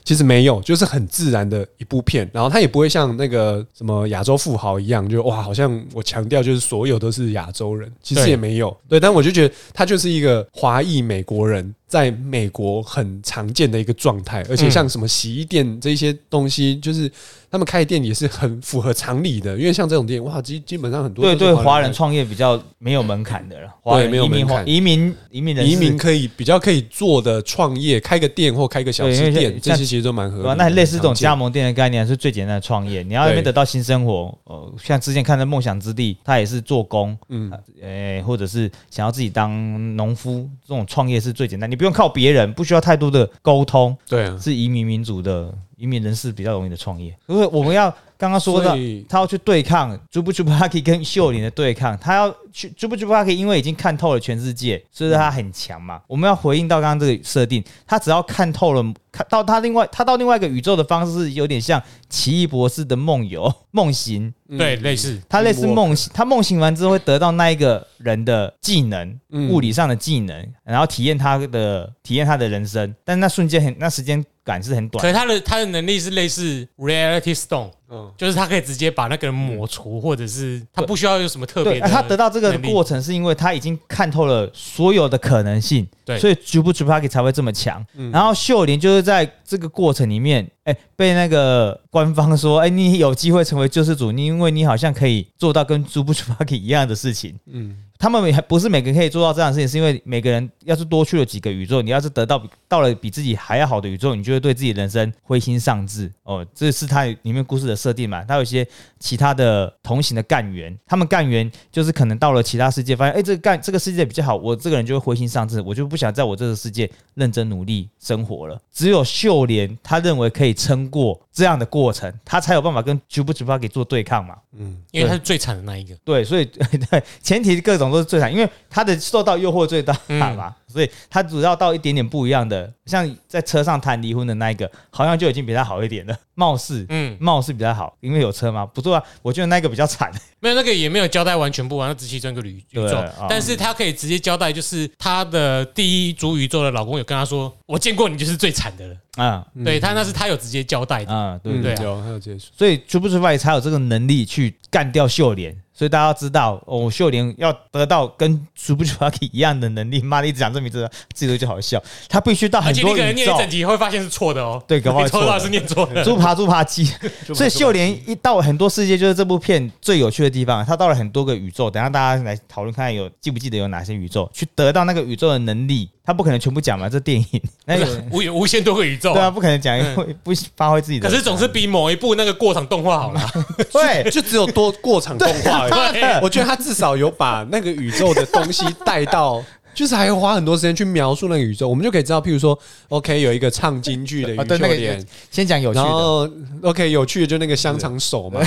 其实没有，就是很自然的一部片，然后他也不会像那个什么亚洲富豪一样，就哇，好像我强调就是所有都是亚洲人，其实也没有，对，但我就觉得他就是一个华裔美国人。在美国很常见的一个状态，而且像什么洗衣店这些东西，就是他们开店也是很符合常理的。因为像这种店，哇，基基本上很多对对华人创业比较没有门槛的了，对，没有门槛，移民移民移民可以比较可以做的创业，开个店或开个小吃店，这些其实都蛮合理。那类似这种加盟店的概念是最简单的创业，你要那边得到新生活，呃，像之前看的梦想之地，他也是做工，嗯，哎，或者是想要自己当农夫，这种创业是最简单，你不用靠别人，不需要太多的沟通。对啊，是移民民族的移民人士比较容易的创业。因为我们要刚刚说到，他要去对抗朱布朱布哈基跟秀莲的对抗，他要去朱布朱布哈基，因为已经看透了全世界，所以说他很强嘛。我们要回应到刚刚这个设定，他只要看透了，看到他另外他到另外一个宇宙的方式，是有点像奇异博士的梦游 梦行，对，类似。他类似梦醒，他梦醒完之后会得到那一个人的技能，嗯。物理上的技能，然后体验他的体验他的人生，但那瞬间很那时间感是很短。可是他的他的能力是类似 Reality Stone，嗯就是他可以直接把那个人抹除，或者是他不需要有什么特对，别的。他得到这个过，程是因为他已经看透了所有的可能性，对所以 Jubu j u p a k i 才会这么强。嗯然后秀莲就是在这个过程里面，哎、被那个官方说，哎、你有机会成为救世主，你因为你好像可以做到跟 Jubu j u p a k i 一样的事情。嗯他们还不是每个人可以做到这样的事情，是因为每个人要是多去了几个宇宙，你要是得到比到了比自己还要好的宇宙，你就会对自己人生灰心丧志。哦，这是他里面故事的设定嘛。它有一些其他的同行的干员，他们干员就是可能到了其他世界，发现哎，这个干这个世界比较好，我这个人就会灰心丧志，我就不想在我这个世界认真努力生活了。只有秀莲，他认为可以撑过这样的过程，他才有办法跟 j u b a 给做对抗嘛。嗯因为他是最惨的那一个。对，所以对前提各种都是最惨，因为他的受到诱惑最大嘛，所以他只要到一点点不一样的，像在车上谈离婚的那一个，好像就已经比他好一点了，貌似。嗯，貌似比较好，因为有车嘛。不错啊，我觉得那个比较惨。没有那个也没有交代完全部完，那只其中一个宇宇宙但是他可以直接交代，就是他的第一主宇宙的老公有跟他说：“我见过你就是最惨的了。啊”对他那是他有直接交代的。啊，对不对。有还有结束，所以 b u t r 才有这个能力去干掉秀莲。所以大家要知道，哦，秀莲要得到跟 t r u b u t r 一样的能力，妈的，一直讲这名字，自己都就好笑。他必须到很而且你可能念一整集会发现是错的哦。对，搞不好 错的抽到是念错的。猪扒猪扒鸡，所以秀莲一到很多世界，就是这部片最有趣的地方。他到了很多个宇宙，等下大家来讨论看有记不记得有哪些宇宙，去得到那个宇宙的能力。他不可能全部讲嘛，这电影那个无有无限多个宇宙对啊，不可能讲，因为不发挥自己的。可是总是比某一部那个过场动画好啦。对 就只有多过场动画而已。我觉得他至少有把那个宇宙的东西带到。就是还要花很多时间去描述那个宇宙，我们就可以知道，譬如说，OK，有一个唱京剧的宇宙脸，先讲有趣的，然后 OK 有趣的就那个香肠手嘛，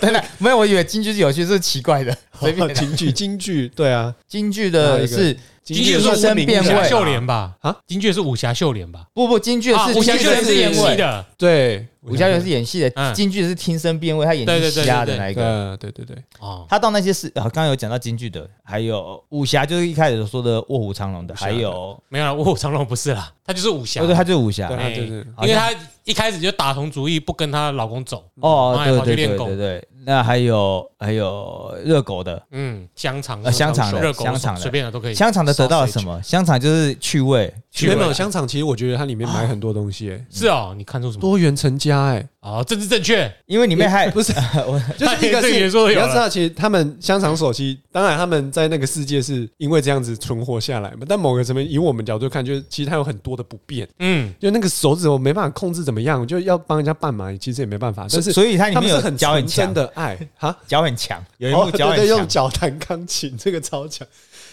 等等，没有，我以为京剧是有趣，这是奇怪的，随便的。京剧京剧，对啊，京剧的是京京剧是变位秀莲吧？啊？啊，京剧是武侠秀莲吧？不不，京剧是武侠秀莲是演戏的，对，武侠秀莲是演戏的，嗯。京剧是听声辨位，他演对对对技瞎的那一个。呃，对对对，哦，他到那些是，啊，刚刚有讲到京剧的，还有武侠，就是一开始说的卧虎藏龙的，还有，没有了，卧虎藏龙不是啦，他就是武侠。对对，他就是武侠对。哎对对因为她一开始就打从主意不跟她老公走。哦，对对对对对，那还有还有热狗的，嗯，香肠的香肠的热狗香肠的随便的都可以。香肠的得到了什么？香肠就是趣味，没有香肠，其实我觉得它里面埋很多东西，哎，是哦，你看出什么？多元成家，哎，哦，政治正确。因为里面还 不是 我 就是一个这个也是说得有你要知道，其实他们香肠手机，当然他们在那个世界是因为这样子存活下来嘛。但某个层面，以我们角度看，就是其实它有很多的不便，嗯，就那个手指我没办法控制怎么样，就要帮人家办嘛，其实也没办法。但是所以它里他们是面有脚很很纯真强，的爱哈，脚很强，有一哦幕脚对对，用。脚弹钢琴，这个超强。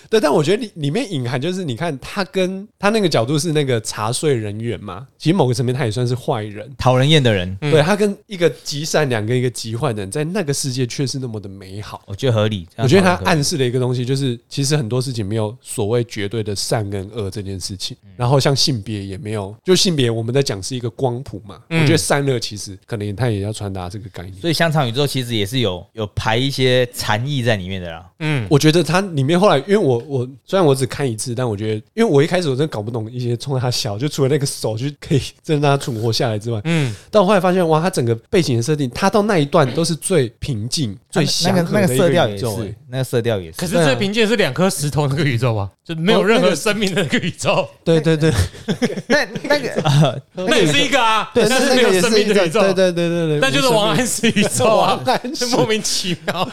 对，但我觉得里里面隐含就是，你看他跟他那个角度是那个茶税人员嘛，其实某个层面他也算是坏人。讨人厌的人，嗯对他跟一个极善良跟一个极坏的人，在那个世界却是那么的美好。我觉得合理。我觉得他暗示了一个东西，就是其实很多事情没有所谓绝对的善跟恶这件事情。嗯然后像性别也没有，就性别我们在讲是一个光谱嘛。嗯我觉得善恶其实可能他也要传达这个概念。所以香肠宇宙其实也是有有排一些禅意在里面的啦。嗯，我觉得它里面后来，因为我我我虽然我只看一次，但我觉得，因为我一开始我真的搞不懂一些冲他小，就除了那个手就可以 真的让他存活下来之外，嗯，但我后来发现，哇，他整个背景的设定，他到那一段都是最平静、最那祥个那个和的一色调也个宇宙、那个色调也是。可是最平静是两颗石头那个宇宙啊，就没有任何生命的那个宇宙，对对对，那那个呃那也是一个啊，对，那是没有生命的宇宙，对对对对对，那就是王安石宇宙啊王，安石莫名其妙。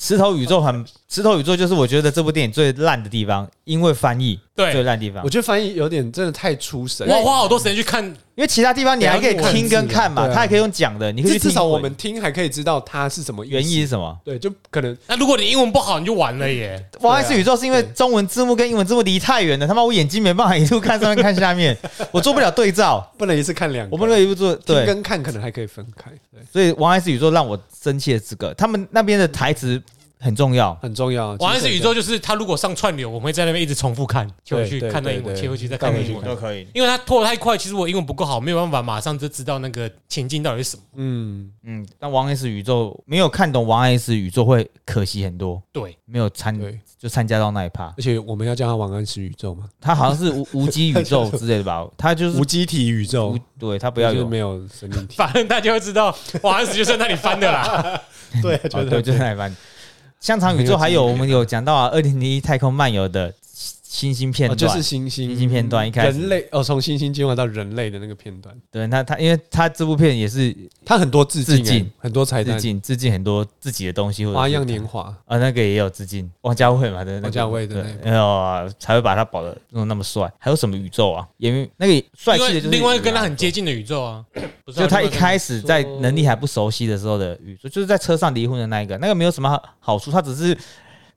石头宇宙很石头宇宙就是我觉得这部电影最烂的地方，因为翻译对最烂地方我。觉得翻译有点真的太出神。我花好多时间去看因为其他地方你还可以听跟看嘛，对啊。他还可以用讲的，你可以去至至少我文们听还可以知道它是什么原意是什么。对，就可能那如果你英文不好，你就完了耶。王安石宇宙是因为中文字幕跟英文字幕离太远了，他妈我眼睛没办法一路看上面。看下面，我做不了对照，不能一次看两个，我不能一路做听对，跟看可能还可以分开，对，所以王安石宇宙让我生气的这个，他们那边的台词很重要，很重要。王安石宇宙就是他如果上串流，我们会在那边一直重复看，切回去看到英文，对对切回去再看英文看回去看。可以。因为他拖得太快，其实我英文不够好，没有办法马上就知道那个情境到底是什么。嗯，嗯，但王安石宇宙没有看懂王安石宇宙会可惜很多，对，没有参对，就参加到那一趴，而且我们要叫他王安石宇宙嘛，他好像是无无机宇宙之类的吧，他就是无机体宇宙，对他不要有就是没有生命体。反正大家会知道王安石就在那里翻的啦。对，对，就在那一番。香肠宇宙还有我们有讲到啊，二零零一太空漫游的星星片哦段，就是星星。星星片段一开始。人类哦，从星星进化到人类的那个片段，对他他，因为他这部片也是他很多致敬欸，致敬很多彩蛋。致，敬致敬很多自己的东西，或者花是样。年华，啊，那个也有致敬王家卫嘛的那个，王家卫的那对，呃，才会把他保的弄那么帅。还有什么宇宙啊？因为那个帅另外气的就是另外一个跟他很接近的宇宙啊，不是啊就他一开始始在能力还不熟悉的时候的宇宙，就是在车上离婚的那一个，那个没有什么好好处，他只是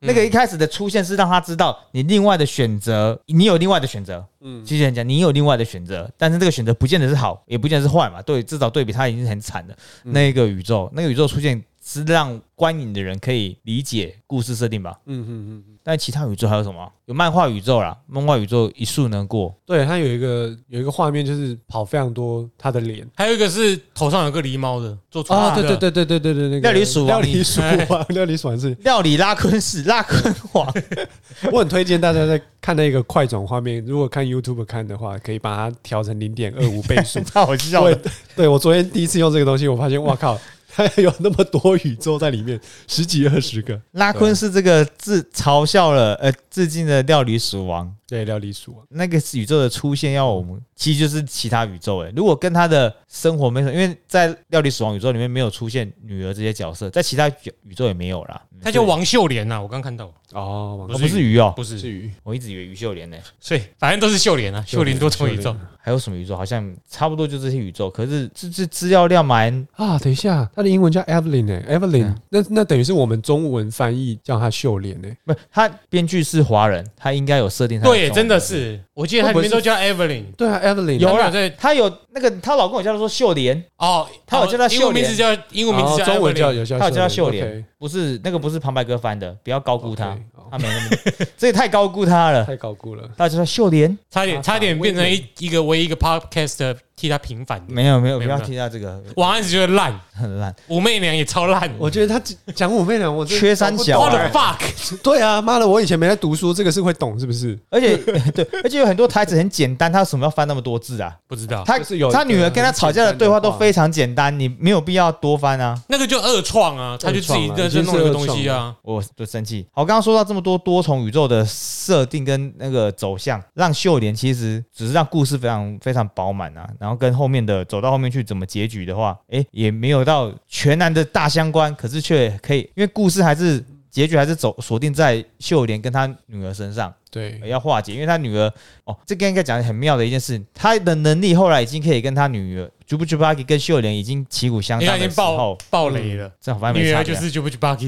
那个一开始的出现是让他知道你另外的选择，你有另外的选择。嗯，机器人讲你有另外的选择，但是这个选择不见得是好，也不见得是坏嘛。对，至少对比他已经很惨了。那个宇宙，那个宇宙出现是让观影的人可以理解故事设定吧。嗯嗯嗯，但其他宇宙还有什么？有漫画宇宙啦，漫画宇宙一瞬能过。对，它有一个有一个画面，就是跑非常多他的脸还有一个是头上有个狸猫的，做出啊，对对对对对对对，那个料理鼠王料理鼠王，料理鼠王是，料理拉昆士拉昆王，我很推荐大家在看那个快转画面，如果看 YouTube 看的话，可以把它调成零点二五倍速。太好笑了。对我昨天第一次用这个东西，我发现哇靠，还 有那么多宇宙在里面，十几二十个。拉昆是这个自嘲笑了呃致敬的料理鼠王，对，料理鼠王，那个宇宙的出现要我们其实就是其他宇宙诶、如果跟他的生活没什么，因为在料理鼠王宇宙里面没有出现女儿这些角色，在其他宇宙也没有啦。他叫王秀莲呐，我刚看到，哦，王哦不是鱼哦，不是，是鱼，我一直以为于秀莲呢、所以反正都是秀莲啊，秀莲多重宇宙。还有什么宇宙？好像差不多就这些宇宙，可是这这资料量蛮啊，等一下，他的英文叫 Evelyn 哎、e v e l y 对 n 啊。那那等于是我们中文翻译叫他秀莲哎、不，他编剧是华人，他应该有设定他对，真的是，我记得他里面都叫 Evelyn 对啊，Evelyn。有啦他没有在，她有那个她老公有叫他说秀莲，哦，他有叫她英秀莲。文名字叫英文名字叫哦中文 Evelyn 叫有叫她有叫她秀莲莲，不是那个不是旁白哥翻的，不要高估她。OK，好，她没那么，这也太高估她了。太高估了。大家就说秀莲，差点差点变成一一个唯一一个 podcast 替他平反的。没有没有，不要提到这个，王安石觉得烂，很烂，武媚娘也超烂。我觉得他讲武媚娘，我真的缺三角 fuck，对啊，妈的，我以前没在读书，这个是会懂是不是？而且 对，而且有很多台词很简单，他为什么要翻那么多字啊？不知道他就是有他女儿跟他吵架的对话都非常简单，你没有必要多翻啊。那个就二创啊，他就自己在这弄了个东西啊。我就生气。好，刚刚说到这么多多重宇宙的设定跟那个走向，让秀莲其实只是让故事非常非常饱满啊，然后跟后面的走到后面去怎么结局的话，诶，也没有到全然的大相关，可是却可以，因为故事还是结局还是走锁定在秀莲跟她女儿身上。对，要化解，因为他女儿哦，这个应该讲得很妙的一件事，他的能力后来已经可以跟他女儿 j u b j u b a k i 跟秀莲已经旗鼓相当的已经爆时候，爆雷了，这样反正没就是就不去 b u g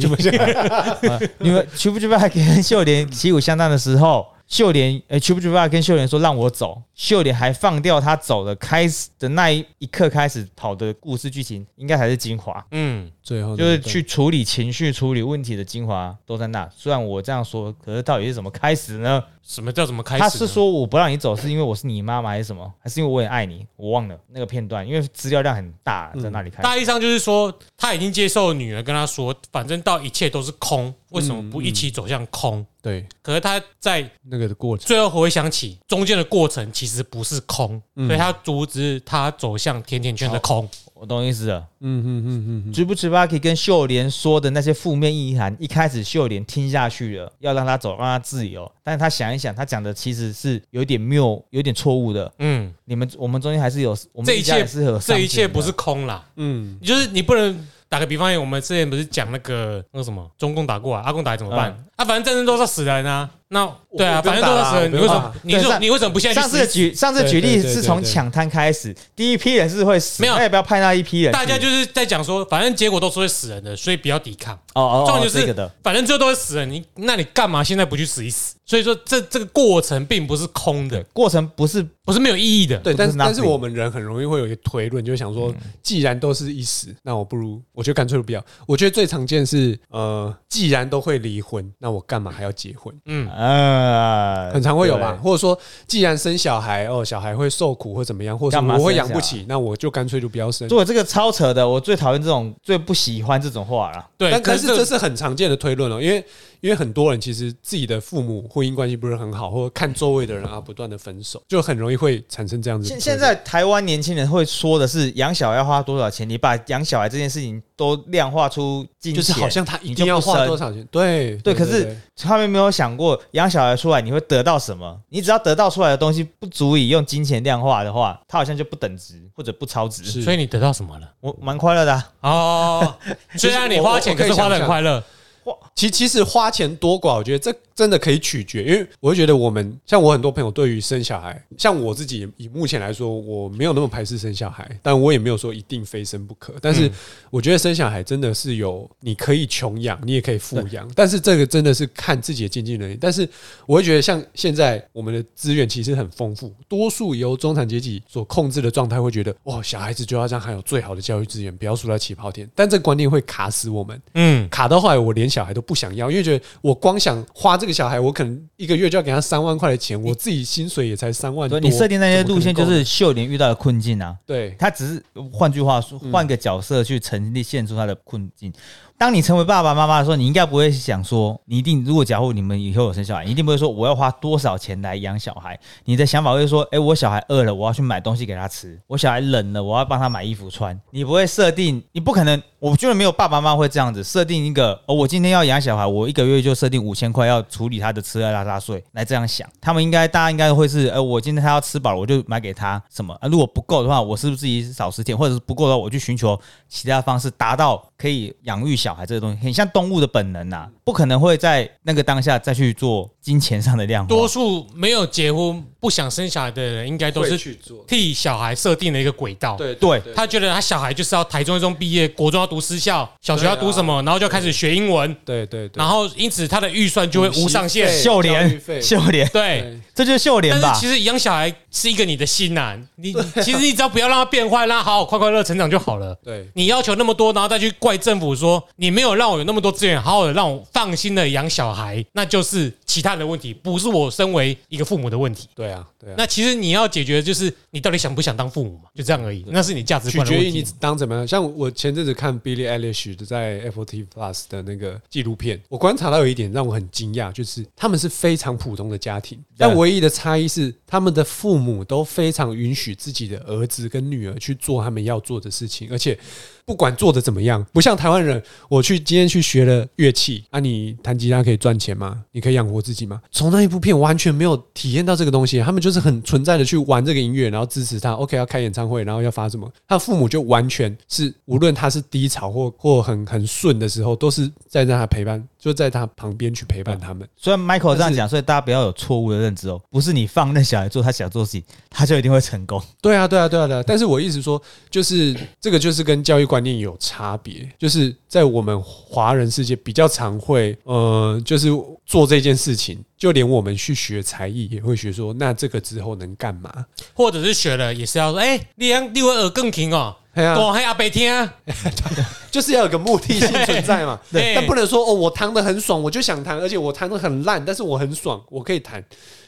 呃女儿 j u b j u b a k i 跟秀莲旗鼓相当的时候，秀莲呃 j u b j u b a k i 跟秀莲说让我走，秀莲还放掉他走的开始的那一一刻开始跑的故事剧情，应该才是精华。嗯，最后就是去处理情绪、处理问题的精华都在那。虽然我这样说，可是到底是怎么开始呢？什么叫怎么开始？他是说我不让你走，是因为我是你妈妈还是什么？还是因为我很爱你？我忘了那个片段，因为资料量很大，在那里看。大意上就是说，他已经接受女儿跟他说，反正到一切都是空，为什么不一起走向空？对可是他在那个的过程，最后回想起中间的过程其实不是空，嗯所以他阻止他走向甜甜圈的空。我懂意思了。嗯嗯嗯嗯嗯，j u b j u b a k 跟秀莲说的那些负面意涵，一开始秀莲听下去了，要让他走，让他自由。但是他想一想，他讲的其实是有点谬，有点错误的。嗯，你们我们中间还是有，我们这一切是有上这一切不是空啦，嗯，就是你不能打个比方，我们之前不是讲那个那个什么中共打过来，阿公打来怎么办？啊，反正战争都是要死人啊，那对啊，反正都是死人，你为什么？你说你为什么不现在？上次举上次举例是从抢滩开始，第一批人是会死，没有，那也不要派那一批人。大家就是在讲说，反正结果都是会死人的，所以不要抵抗。哦哦，重点就是，反正最后都会死人，你那你干嘛现在不去死一死？所以说，这这个过程并不是空的，过程不是不是没有意义的。对，但是但是我们人很容易会有一个推论，就想说，既然都是一死，那我不如我觉得干脆不要。我觉得最常见是，呃，既然都会离婚，那我干嘛还要结婚？嗯啊，很常会有吧？或者说，既然生小孩哦，小孩会受苦或怎么样，或者我会养不起，那我就干脆就不要生。做这个超扯的，我最讨厌这种，最不喜欢这种话了。对，但可是这是很常见的推论哦，因为。因为很多人其实自己的父母婚姻关系不是很好，或者看周围的人啊不断的分手，就很容易会产生这样子。现现在台湾年轻人会说的是养小孩要花多少钱？你把养小孩这件事情都量化出金钱，就是好像他一定要花多少钱？对对，可是他们没有想过养小孩出来你会得到什么？你只要得到出来的东西不足以用金钱量化的话，它好像就不等值或者不超值。所以你得到什么了？我蛮快乐的哦，虽然你花钱可是花的很快乐。其其实花钱多寡，我觉得这。真的可以取决，因为我会觉得我们像我很多朋友对于生小孩，像我自己以目前来说，我没有那么排斥生小孩，但我也没有说一定非生不可。但是我觉得生小孩真的是有你可以穷养，你也可以富养，但是这个真的是看自己的经济能力。但是我会觉得像现在我们的资源其实很丰富，多数由中产阶级所控制的状态，会觉得哇，小孩子就要让他有最好的教育资源，不要输在起跑点。但这个观念会卡死我们，嗯，卡到后来我连小孩都不想要，因为觉得我光想花这。个小孩，我可能一个月就要给他三万块的钱，我自己薪水也才三万多。你设定那些路线，就是秀莲遇到的困境啊。对他只是换句话说，换个角色去呈现出他的困境。当你成为爸爸妈妈的时候，你应该不会想说，你一定如果假如你们以后有生小孩，一定不会说我要花多少钱来养小孩。你的想法会说，哎，我小孩饿了，我要去买东西给他吃；我小孩冷了，我要帮他买衣服穿。你不会设定，你不可能，我觉得没有爸爸妈妈会这样子设定一个，哦，我今天要养小孩，我一个月就设定五千块要处理他的吃喝拉撒睡，来这样想。他们应该，大家应该会是，呃，我今天他要吃饱了，我就买给他什么。啊，如果不够的话，我是不是自己少吃点，或者是不够的话，我去寻求其他方式达到可以养育小孩这个东西，很像。动物的本能呐，不可能会在那个当下再去做金钱上的量化。多数没有结婚不想生小孩的人，应该都是去做替小孩设定了一个轨道。对对，他觉得他小孩就是要台中一中毕业，国中要读私校，小学要读什么，然后就开始学英文。对对对，然后因此他的预算就会无上限。秀莲，秀莲，对，这就是秀莲吧？其实养小孩是一个你的心难，你 其实你只要不要让他变坏，让他好好快快乐成长就好了。对，你要求那么多，然后再去怪政府说你没有让我有那么多资源。好好的让我放心的养小孩，那就是其他人的问题，不是我身为一个父母的问题。对啊，对啊。那其实你要解决的就是你到底想不想当父母嘛，就这样而已。那是你价值观取决于你当怎么样。像我前阵子看 Billie Eilish 的在 Apple TV Plus 的那个纪录片，我观察到有一点让我很惊讶，就是他们是非常普通的家庭，但唯一的差异是他们的父母都非常允许自己的儿子跟女儿去做他们要做的事情，而且。不管做的怎么样，不像台湾人，我去今天去学了乐器，啊，你弹吉他可以赚钱吗？你可以养活自己吗？从那一部片完全没有体验到这个东西，他们就是很存在的去玩这个音乐，然后支持他。OK，要开演唱会，然后要发什么？他父母就完全是，无论他是低潮或或很很顺的时候，都是在让他陪伴。就在他旁边去陪伴他们。虽然 Michael 这样讲，所以大家不要有错误的认知哦。不是你放任小孩做他想做的事情，他就一定会成功。对啊，对啊，对啊，对啊。但是我意思说，就是这个就是跟教育观念有差别。就是在我们华人世界比较常会，呃，就是做这件事情，就连我们去学才艺也会学说，那这个之后能干嘛？或者是学了也是要说，哎，你让你会耳更听哦。我还阿北听，就是要有个目的性存在嘛。但不能说哦，我弹的很爽，我就想弹，而且我弹的很烂，但是我很爽，我可以弹。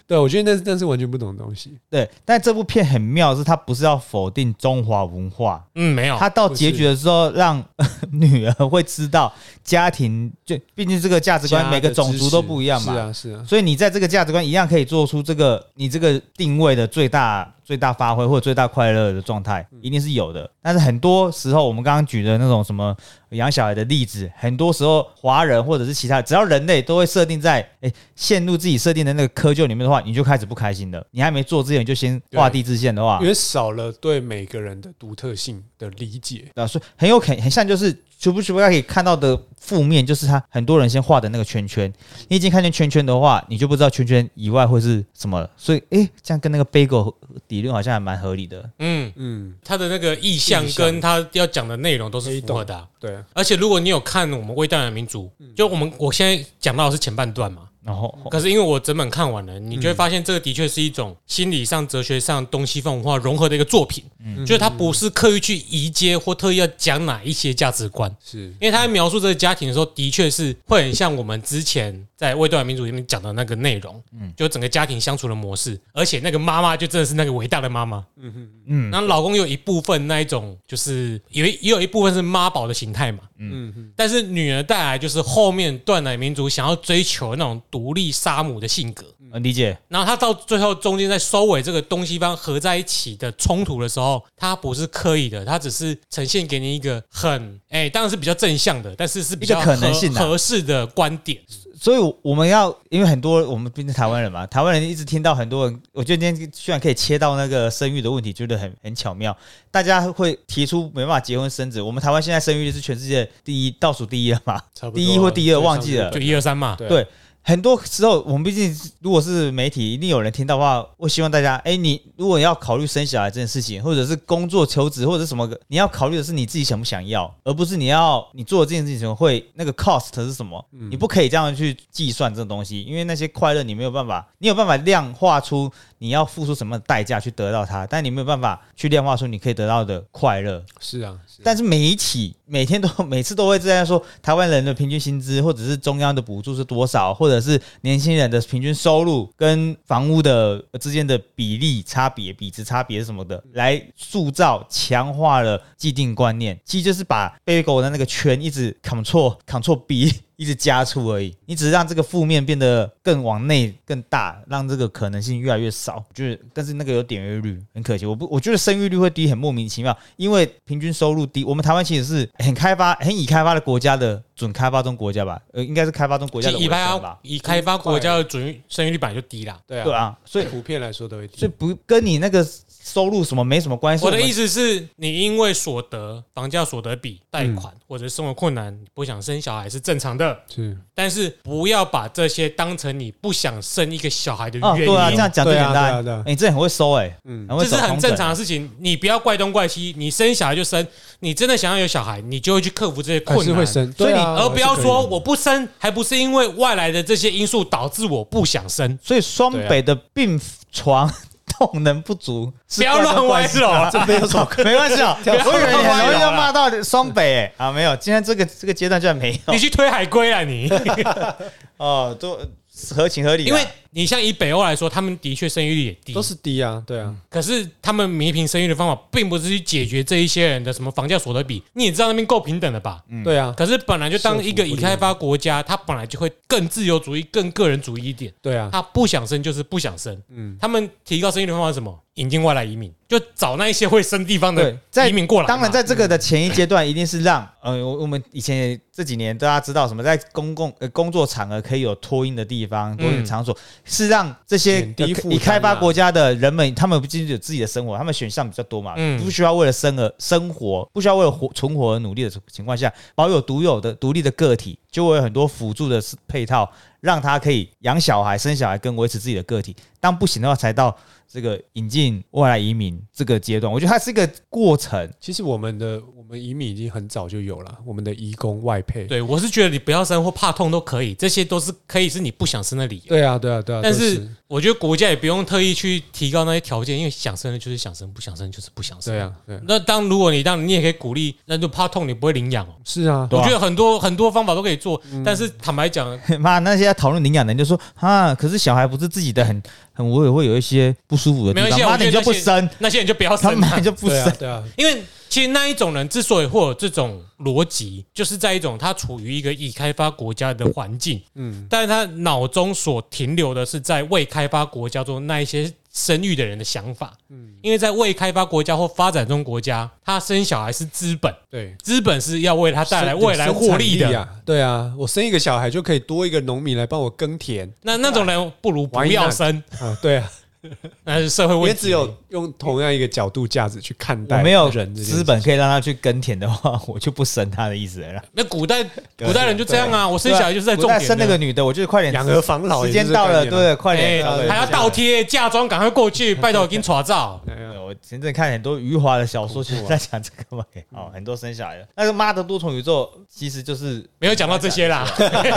对，我觉得那那是完全不同的东西。对，但这部片很妙，是它不是要否定中华文化。嗯，没有。它到结局的时候，让 女儿会知道家庭，就毕竟这个价值观，每个种族都不一样嘛。是啊，是啊。所以你在这个价值观一样可以做出这个你这个定位的最大。最大发挥或者最大快乐的状态一定是有的，但是很多时候我们刚刚举的那种什么养小孩的例子，很多时候华人或者是其他只要人类都会设定在哎陷入自己设定的那个窠臼里面的话，你就开始不开心了。你还没做之前就先画地自限的话，因为少了对每个人的独特性的理解。啊，所以很有可能很像就是全部全部可以看到的负面，就是他很多人先画的那个圈圈。你已经看见圈圈的话，你就不知道圈圈以外会是什么了。所以，哎，这样跟那个 bagel 理论好像还蛮合理的。嗯嗯，他的那个意向跟他要讲的内容都是符合的。对，而且如果你有看我们《微淡的民族》，就我们我现在讲到的是前半段嘛。然后，可是因为我整本看完了，你就会发现这个的确是一种心理上、哲学上东西方文化融合的一个作品。嗯，就是他不是刻意去移接或特意要讲哪一些价值观，是因为他在描述这个家庭的时候，的确是会很像我们之前在《未断民主》里面讲的那个内容。嗯，就整个家庭相处的模式，而且那个妈妈就真的是那个伟大的妈妈。嗯嗯嗯，然后老公有一部分那一种，就是有也有一部分是妈宝的形态嘛。嗯嗯，但是女儿带来就是后面断奶民族想要追求那种。独立杀母的性格，理解。然后他到最后中间在收尾这个东西方合在一起的冲突的时候，他不是刻意的，他只是呈现给你一个很哎，当然是比较正向的，但是是比较可能性合适的观点。所以我们要，因为很多我们毕竟台湾人嘛，台湾人一直听到很多人，我觉得今天居然可以切到那个生育的问题，觉得很很巧妙。大家会提出没办法结婚生子，我们台湾现在生育率是全世界第一，倒数第一了嘛？第一或第二忘记了，就一二三嘛。对。很多时候，我们毕竟如果是媒体，一定有人听到的话。我希望大家，哎，你如果要考虑生小孩这件事情，或者是工作求职，或者什么，你要考虑的是你自己想不想要，而不是你要你做这件事情会那个 cost 是什么？你不可以这样去计算这种东西，因为那些快乐你没有办法，你有办法量化出你要付出什么代价去得到它，但你没有办法去量化出你可以得到的快乐。是啊，但是媒体每天都 每次都会这样说，台湾人的平均薪资，或者是中央的补助是多少，或者是年轻人的平均收入跟房屋的之间的比例差别、比值差别什么的，来塑造、强化了既定观念，其实就是把背狗的那个圈一直 Ctrl Ctrl B。一直加粗而已，你只是让这个负面变得更往内更大，让这个可能性越来越少。就是，但是那个有点阅率，很可惜。我不，我觉得生育率会低，很莫名其妙。因为平均收入低，我们台湾其实是很开发、很已开发的国家的准开发中国家吧？呃，应该是开发中国家的已开发已开发国家的准生育率本来就低啦。对啊，对啊，所以普遍来说都会低。所以不跟你那个。收入什么没什么关系。我的意思是你因为所得、房价所得比、贷款或者生活困难，不想生小孩是正常的。是，但是不要把这些当成你不想生一个小孩的原因。对啊，这样讲最简单。你这很会收哎，嗯，这是很正常的事情。你不要怪东怪西，你生小孩就生。你真的想要有小孩，你就会去克服这些困难。所以你而不要说我不生，还不是因为外来的这些因素导致我不想生。所以双北的病床。动能不足，不要乱歪了，这没有错，没关系啊。我以为你很容易要骂到双北啊，没有，今天这个这个阶段居然没有。你去推海龟啊你？哦，都合情合理，因为。你像以北欧来说，他们的确生育率也低，都是低啊，对啊。可是他们弥平生育的方法，并不是去解决这一些人的什么房价所得比，你也知道那边够平等的吧？嗯，对啊。可是本来就当一个已开发国家，他本来就会更自由主义、更个人主义一点。对啊，他不想生就是不想生。嗯，他们提高生育的方法是什么？引进外来移民，就找那一些会生地方的移民过来。当然，在这个的前一阶段，一定是让呃，我我们以前这几年大家知道什么，在公共呃工作场合可以有托婴的地方、托婴场所，是让这些。些已开发国家的人们，他们不仅仅有自己的生活，他们选项比较多嘛，不需要为了生而生活，不需要为了活存活而努力的情况下，保有独有的独立的个体，就会有很多辅助的配套，让他可以养小孩、生小孩跟维持自己的个体。当不行的话，才到这个引进外来移民这个阶段。我觉得它是一个过程。其实我们的。我们移民已经很早就有了，我们的移工外配。对，我是觉得你不要生或怕痛都可以，这些都是可以是你不想生的理由。对啊，对啊，对啊。但是我觉得国家也不用特意去提高那些条件，因为想生的就是想生，不想生就是不想生。对啊，对。那当如果你当你也可以鼓励，那就怕痛你不会领养哦。是啊，我觉得很多很多方法都可以做，但是坦白讲，妈那些讨论领养的人就说啊，可是小孩不是自己的，很很我也会有一些不舒服的地方，妈你就不生，那些人就不要生，嘛，就不生，对啊，因为。其实那一种人之所以会有这种逻辑，就是在一种他处于一个已开发国家的环境，嗯，但是他脑中所停留的是在未开发国家中那一些生育的人的想法，嗯，因为在未开发国家或发展中国家，他生小孩是资本，对，资本是要为他带来未来获利的，对啊，我生一个小孩就可以多一个农民来帮我耕田，那那种人不如不要生。啊，对啊。那是社会问题。只有用同样一个角度价值去看待，没有人资本可以让他去耕田的话，我就不生他的意思了。那古代古代人就这样啊，我生小孩就是在种田。生那个女的，我就是快点养儿防老，时间到了，对，快点，还要倒贴嫁妆，赶快过去，拜托给你撮照。我前阵看很多余华的小说，就是在讲这个嘛。哦，很多生小孩的那个妈的多重宇宙，其实就是没有讲到这些啦，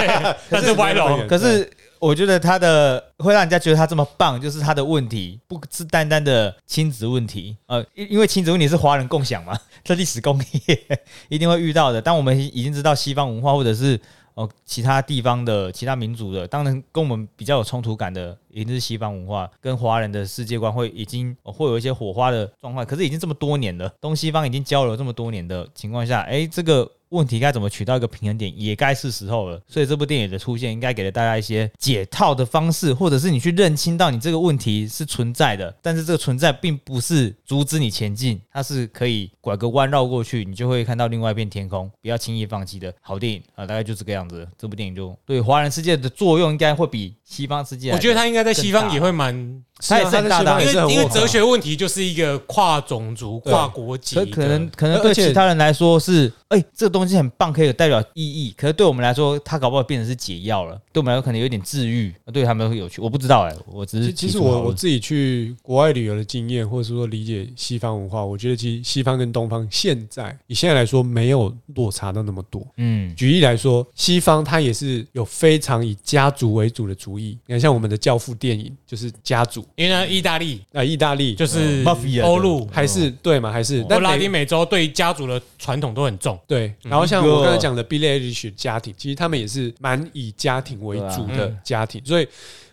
那是歪楼。可是我觉得他的会让人家觉得他这么棒，就是他的问题不是单单的亲子问题。呃，因因为亲子问题是华人共享嘛，这历史工业一定会遇到的。当我们已经知道西方文化或者是。哦，其他地方的其他民族的，当然跟我们比较有冲突感的，一定是西方文化跟华人的世界观会已经会有一些火花的状况。可是已经这么多年了，东西方已经交流这么多年的情况下，哎，这个。问题该怎么取到一个平衡点，也该是时候了。所以这部电影的出现，应该给了大家一些解套的方式，或者是你去认清到你这个问题是存在的，但是这个存在并不是阻止你前进，它是可以拐个弯绕过去，你就会看到另外一片天空。不要轻易放弃的好电影啊，大概就这个样子。这部电影就对华人世界的作用，应该会比西方世界，我觉得它应该在西方也会蛮。他也是大大，因为因为哲学问题就是一个跨种族、跨国籍，可能可能对其他人来说是，哎，这个东西很棒，可以有代表意义。可是对我们来说，它搞不好变成是解药了。对我们来说，可能有点治愈，对他们会有趣。我不知道哎，我只是其实我我自己去国外旅游的经验，或者是说理解西方文化，我觉得其实西方跟东方现在以现在来说没有落差到那么多。嗯，举例来说，西方它也是有非常以家族为主的主义。你看，像我们的教父电影就是家族。因为呢，意大利啊，意大利就是欧陆还是对嘛？还是但拉丁美洲对家族的传统都很重。对，然后像我刚才讲的 Billie Eilish 家庭，其实他们也是蛮以家庭为主的家庭，所以。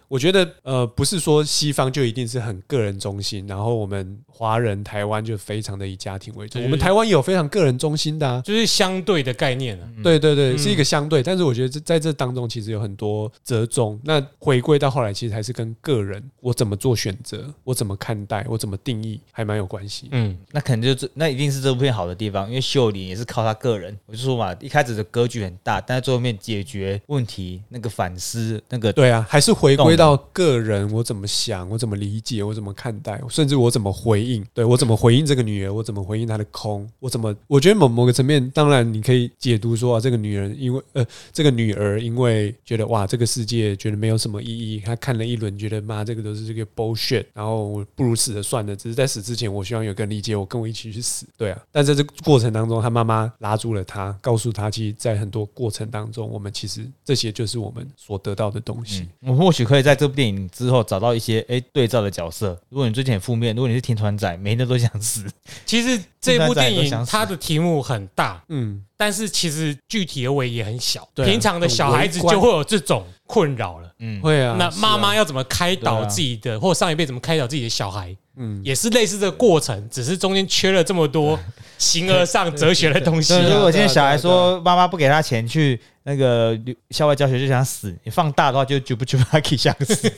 我觉得呃，不是说西方就一定是很个人中心，然后我们华人台湾就非常的以家庭为主。我们台湾也有非常个人中心的，啊就是相对的概念啊。对对对，是一个相对，但是我觉得这在这当中其实有很多折中。那回归到后来，其实还是跟个人我怎么做选择，我怎么看待，我怎么定义，还蛮有关系。嗯，那肯定就是那一定是这部片好的地方，因为秀玲也是靠他个人。我就说嘛，一开始的格局很大，但在最后面解决问题那个反思那个对啊，还是回归到个人。我怎么想，我怎么理解，我怎么看待，甚至我怎么回应？对我怎么回应这个女儿？我怎么回应她的空？我怎么？我觉得某某个层面，当然你可以解读说啊，这个女人因为呃，这个女儿因为觉得哇，这个世界觉得没有什么意义，她看了一轮，觉得妈，这个都是这个 bullshit，然后我不如死了算了。只是在死之前，我希望有个人理解我，跟我一起去死。对啊，但在这个过程当中，她妈妈拉住了她，告诉她，其实，在很多过程当中，我们其实这些就是我们所得到的东西。我或许可以在这部电影之。后找到一些哎对照的角色。如果你最近很负面，如果你是听团仔，每天都想死。其实这部电影它的题目很大，嗯，但是其实具体的尾也很小。平常的小孩子就会有这种困扰了，嗯，会啊。那妈妈要怎么开导自己的，或上一辈怎么开导自己的小孩？嗯，也是类似的过程，只是中间缺了这么多形而上哲学的东西。如果今天小孩说妈妈不给他钱去。那个校外教学就想死，你放大的话就就不就可以想死，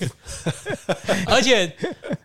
而且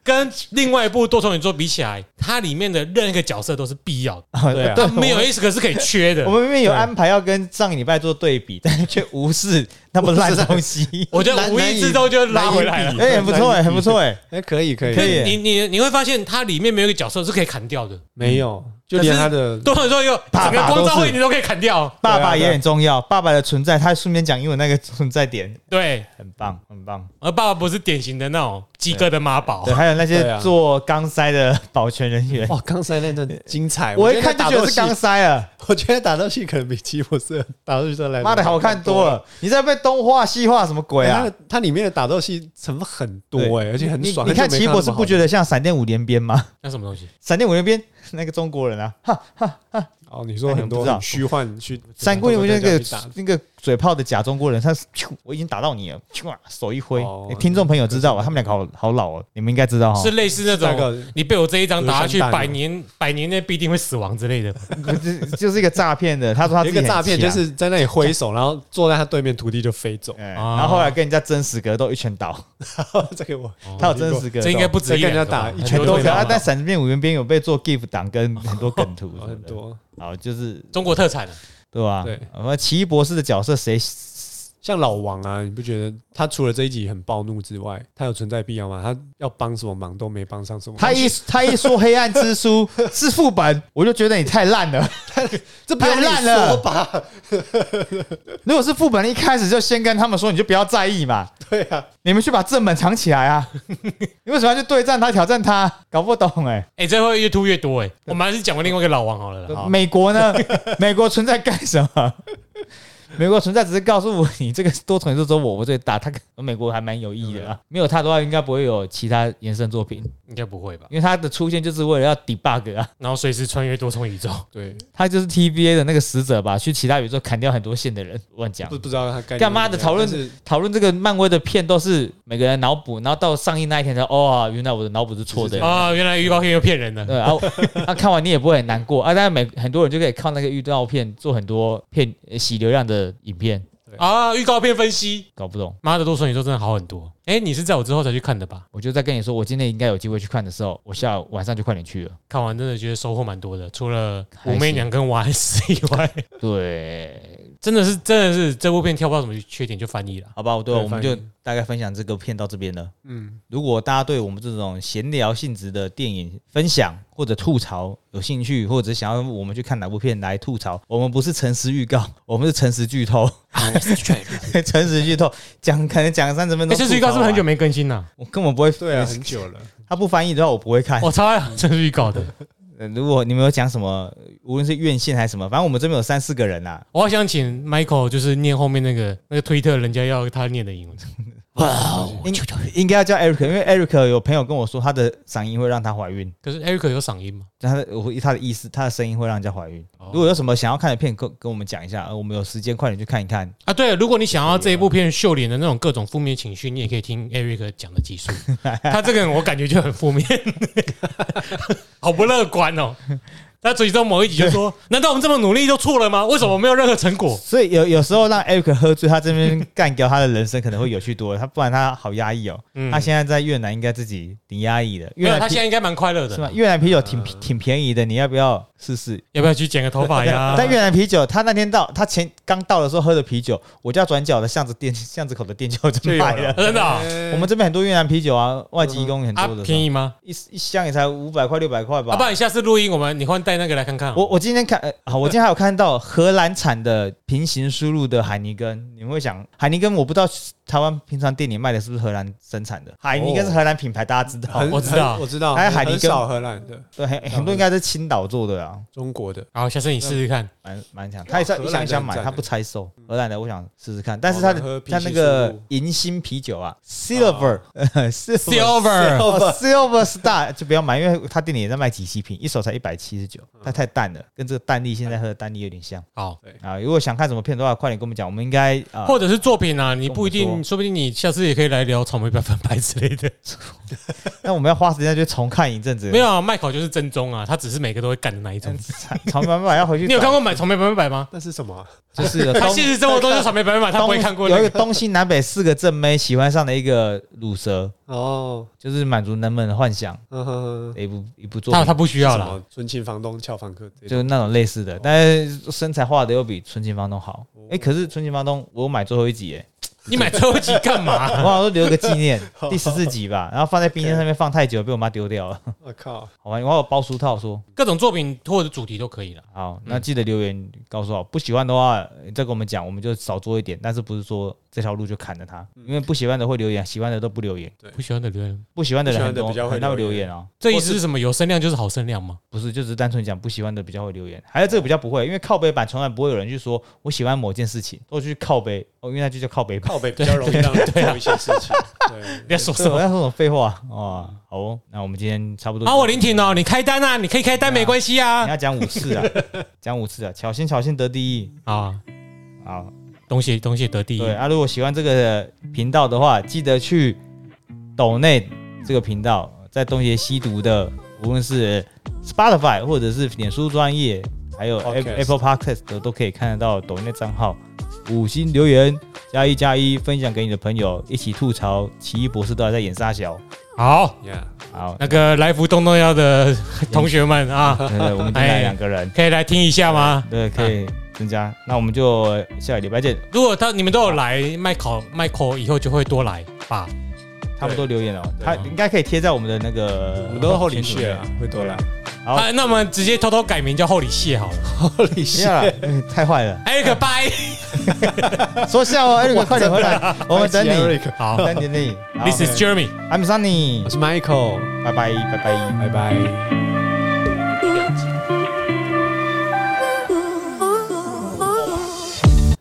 跟另外一部多重宇宙比起来，它里面的任何一个角色都是必要的，对啊，没有意思，可是可以缺的。我们明明有安排要跟上个礼拜做对比，但是却无视那么烂东西。我觉得无意之中就拉回来了，哎，很不错哎，很不错哎，哎，可以可以可以。你你你会发现它里面没有一个角色是可以砍掉的，没有。就连他的多重宇宙有整个光照会你都可以砍掉，爸爸也很重要，爸爸的存在，他顺便讲英文那个存在点，对，很棒很棒。而爸爸不是典型的那种及格的妈宝，对，还有那些做钢塞的保全人员，哇，钢塞那段精彩，我一看就觉得是钢塞啊，我觉得打斗戏可能比吉普斯打斗戏来妈的好看多了。你在被东画西画什么鬼啊？它里面的打斗戏成分很多哎，而且很爽。你看奇博士不觉得像闪电五连鞭吗？那什么东西？闪电五连鞭。那个中国人啊，哈哈哈！哦，你说很多虚幻虚，三国里面那个那个。嘴炮的假中国人，他我已经打到你了，手一挥，听众朋友知道吧？他们两个好好老哦，你们应该知道哈，是类似那种，你被我这一张打下去，百年百年内必定会死亡之类的，就就是一个诈骗的。他说他一个诈骗，就是在那里挥手，然后坐在他对面，徒弟就飞走，然后后来跟人家真实格斗，一拳倒。这个我，他有真实格斗，这应该不止跟人家打一拳多。他在闪电五元边有被做 GIF 档跟很多梗图，很多，好就是中国特产。对吧？对，我们奇异博士的角色谁像老王啊，你不觉得他除了这一集很暴怒之外，他有存在必要吗？他要帮什么忙都没帮上什么。他一他一说黑暗之书 是副本，我就觉得你太烂了，这太烂了吧？如果是副本，一开始就先跟他们说，你就不要在意嘛。对啊，你们去把正本藏起来啊！你为什么要去对战他、挑战他？搞不懂哎哎，这会越突越多哎。我们还是讲过另外一个老王好了。美国呢？美国存在干什么？美国存在只是告诉我，你这个多重宇宙只有我我最大，他美国还蛮有意义的啊。没有他的话，应该不会有其他延伸作品，应该不会吧？因为他的出现就是为了要 debug 啊，然后随时穿越多重宇宙。对，他就是 TVA 的那个使者吧，去其他宇宙砍掉很多线的人。乱讲，不不知道他干嘛的讨论讨论这个漫威的片都是每个人脑补，然后到上映那一天才哦，原来我的脑补是错的啊，原来预告片又骗人的。对啊，那 看完你也不会很难过啊，但是每很多人就可以靠那个预告片做很多骗洗流量的影片。啊！预告片分析搞不懂，妈的，多说你说真的好很多。哎，你是在我之后才去看的吧？我就在跟你说，我今天应该有机会去看的时候，我下午晚上就快点去了。看完真的觉得收获蛮多的，除了武媚娘跟瓦斯以外，对，真的是真的是这部片挑不到什么缺点就翻译了，好吧？对，我们就大概分享这个片到这边了。嗯，如果大家对我们这种闲聊性质的电影分享或者吐槽有兴趣，或者想要我们去看哪部片来吐槽，我们不是诚实预告，我们是诚实剧透。诚实剧透，讲可能讲三十分钟。诚实预告是不是很久没更新了？我根本不会。对啊，很久了。他不翻译的话，我不会看。我超爱诚实预告的。如果你们有讲什么，无论是院线还是什么，反正我们这边有三四个人呐。我好想请 Michael，就是念后面那个那个推特，人家要他念的英文。哇，应应该要叫 Eric，因为 Eric 有朋友跟我说，他的嗓音会让他怀孕。可是 Eric 有嗓音吗？他的我他的意思，他的声音会让人家怀孕。如果有什么想要看的片，跟跟我们讲一下，我们有时间快点去看一看啊。对，如果你想要这一部片秀脸的那种各种负面情绪，你也可以听 Eric 讲的技术。他这个人我感觉就很负面，好不乐观哦。他最终某一集就说：“难道我们这么努力就错了吗？为什么没有任何成果？”所以有有时候让 Eric 喝醉，他这边干掉他的人生可能会有趣多了。他不然他好压抑哦。嗯他现在在越南应该自己挺压抑的。越南他现在应该蛮快乐的，是吗？越南啤酒挺挺便宜的，你要不要试试？要不要去剪个头发呀？但越南啤酒，他那天到他前刚到的时候喝的啤酒，我家转角的巷子店 巷子口的店就就卖了，真的。我们这边很多越南啤酒啊，外籍工很多的。便宜吗？一一箱也才五百块六百块吧。要不然你下次录音，我们你换带那个来看看。我。我今天看，好，我今天还有看到荷兰产的平行输入的海尼根，你们会想海尼根，我不知道。台湾平常店里卖的是不是荷兰生产的？海尼根是荷兰品牌，大家知道？我知道，我知道。还有海尼根少荷兰的，对，很很多应该是青岛做的啊，中国的。好，下次你试试看，蛮蛮强。他也是想想买，他不拆售。荷兰的，我想试试看。但是他的他那个银星啤酒啊，Silver，Silver，Silver Star 就不要买，因为他店里也在卖几七瓶，一手才一百七十九，它太淡了，跟这个淡丽现在喝的淡丽有点像。好，啊，如果想看什么片的话，快点跟我们讲，我们应该啊或者是作品啊，你不一定。说不定你下次也可以来聊草莓百分百之类的。那我们要花时间去重看一阵子。没有啊，麦考就是正宗啊，他只是每个都会干的那一种。草莓百分百要回去。你有看过买草莓百分百吗？那是什么？就是他现实生活中是草莓百分百，他不会看过。有一个东西南北四个正妹喜欢上的一个乳蛇哦，就是满足人们的幻想。一部一部作品，他他不需要了。纯情房东俏房客，就是那种类似的，但是身材画的又比纯情房东好。哎，可是纯情房东我买最后一集哎。你买最后一集干嘛？我好像留个纪念，第十四集吧，然后放在冰箱上面放太久，被我妈丢掉了。我靠！好吧，我有包书套，说各种作品或者主题都可以了。好，那记得留言告诉我，不喜欢的话再跟我们讲，我们就少做一点，但是不是说。这条路就砍了它，因为不喜欢的会留言，喜欢的都不留言。对，不喜欢的留言，不喜欢的人很多，他会留言啊。这意思是什么？有声量就是好声量吗？不是，就是单纯讲不喜欢的比较会留言。还有这个比较不会，因为靠背版从来不会有人去说我喜欢某件事情，都去靠背。哦，因为那就叫靠背，比较容易让做一些事情。对，要说什么？要说什么废话啊？好哦，那我们今天差不多。啊，我聆听哦，你开单啊，你可以开单，没关系啊。你要讲五次啊，讲五次啊，巧心巧心得第一啊，好。东西东西得第一。对啊，如果喜欢这个频道的话，记得去抖内这个频道，在东邪西毒的，无论是 Spotify 或者是脸书专业，还有 Apple Podcast 的，都可以看得到抖内账号。五星留言加一加一，分享给你的朋友，一起吐槽奇异博士都还在演沙小。好，好，那个来福东东要的 同学们啊，我们来两个人，可以来听一下吗？对，可以。增加。那我们就下个礼拜见。如果他你们都有来麦考麦考，以后就会多来吧。差不多留言了，他应该可以贴在我们的那个，我们都是厚礼谢啊，会多了。好，那我们直接偷偷改名叫厚礼蟹好了。厚礼谢，太坏了。Eric 拜，说笑哦，Eric 快点回来，我们等你。好，等你。This is Jeremy，I'm Sunny，我是 Michael，拜拜拜拜。拜拜。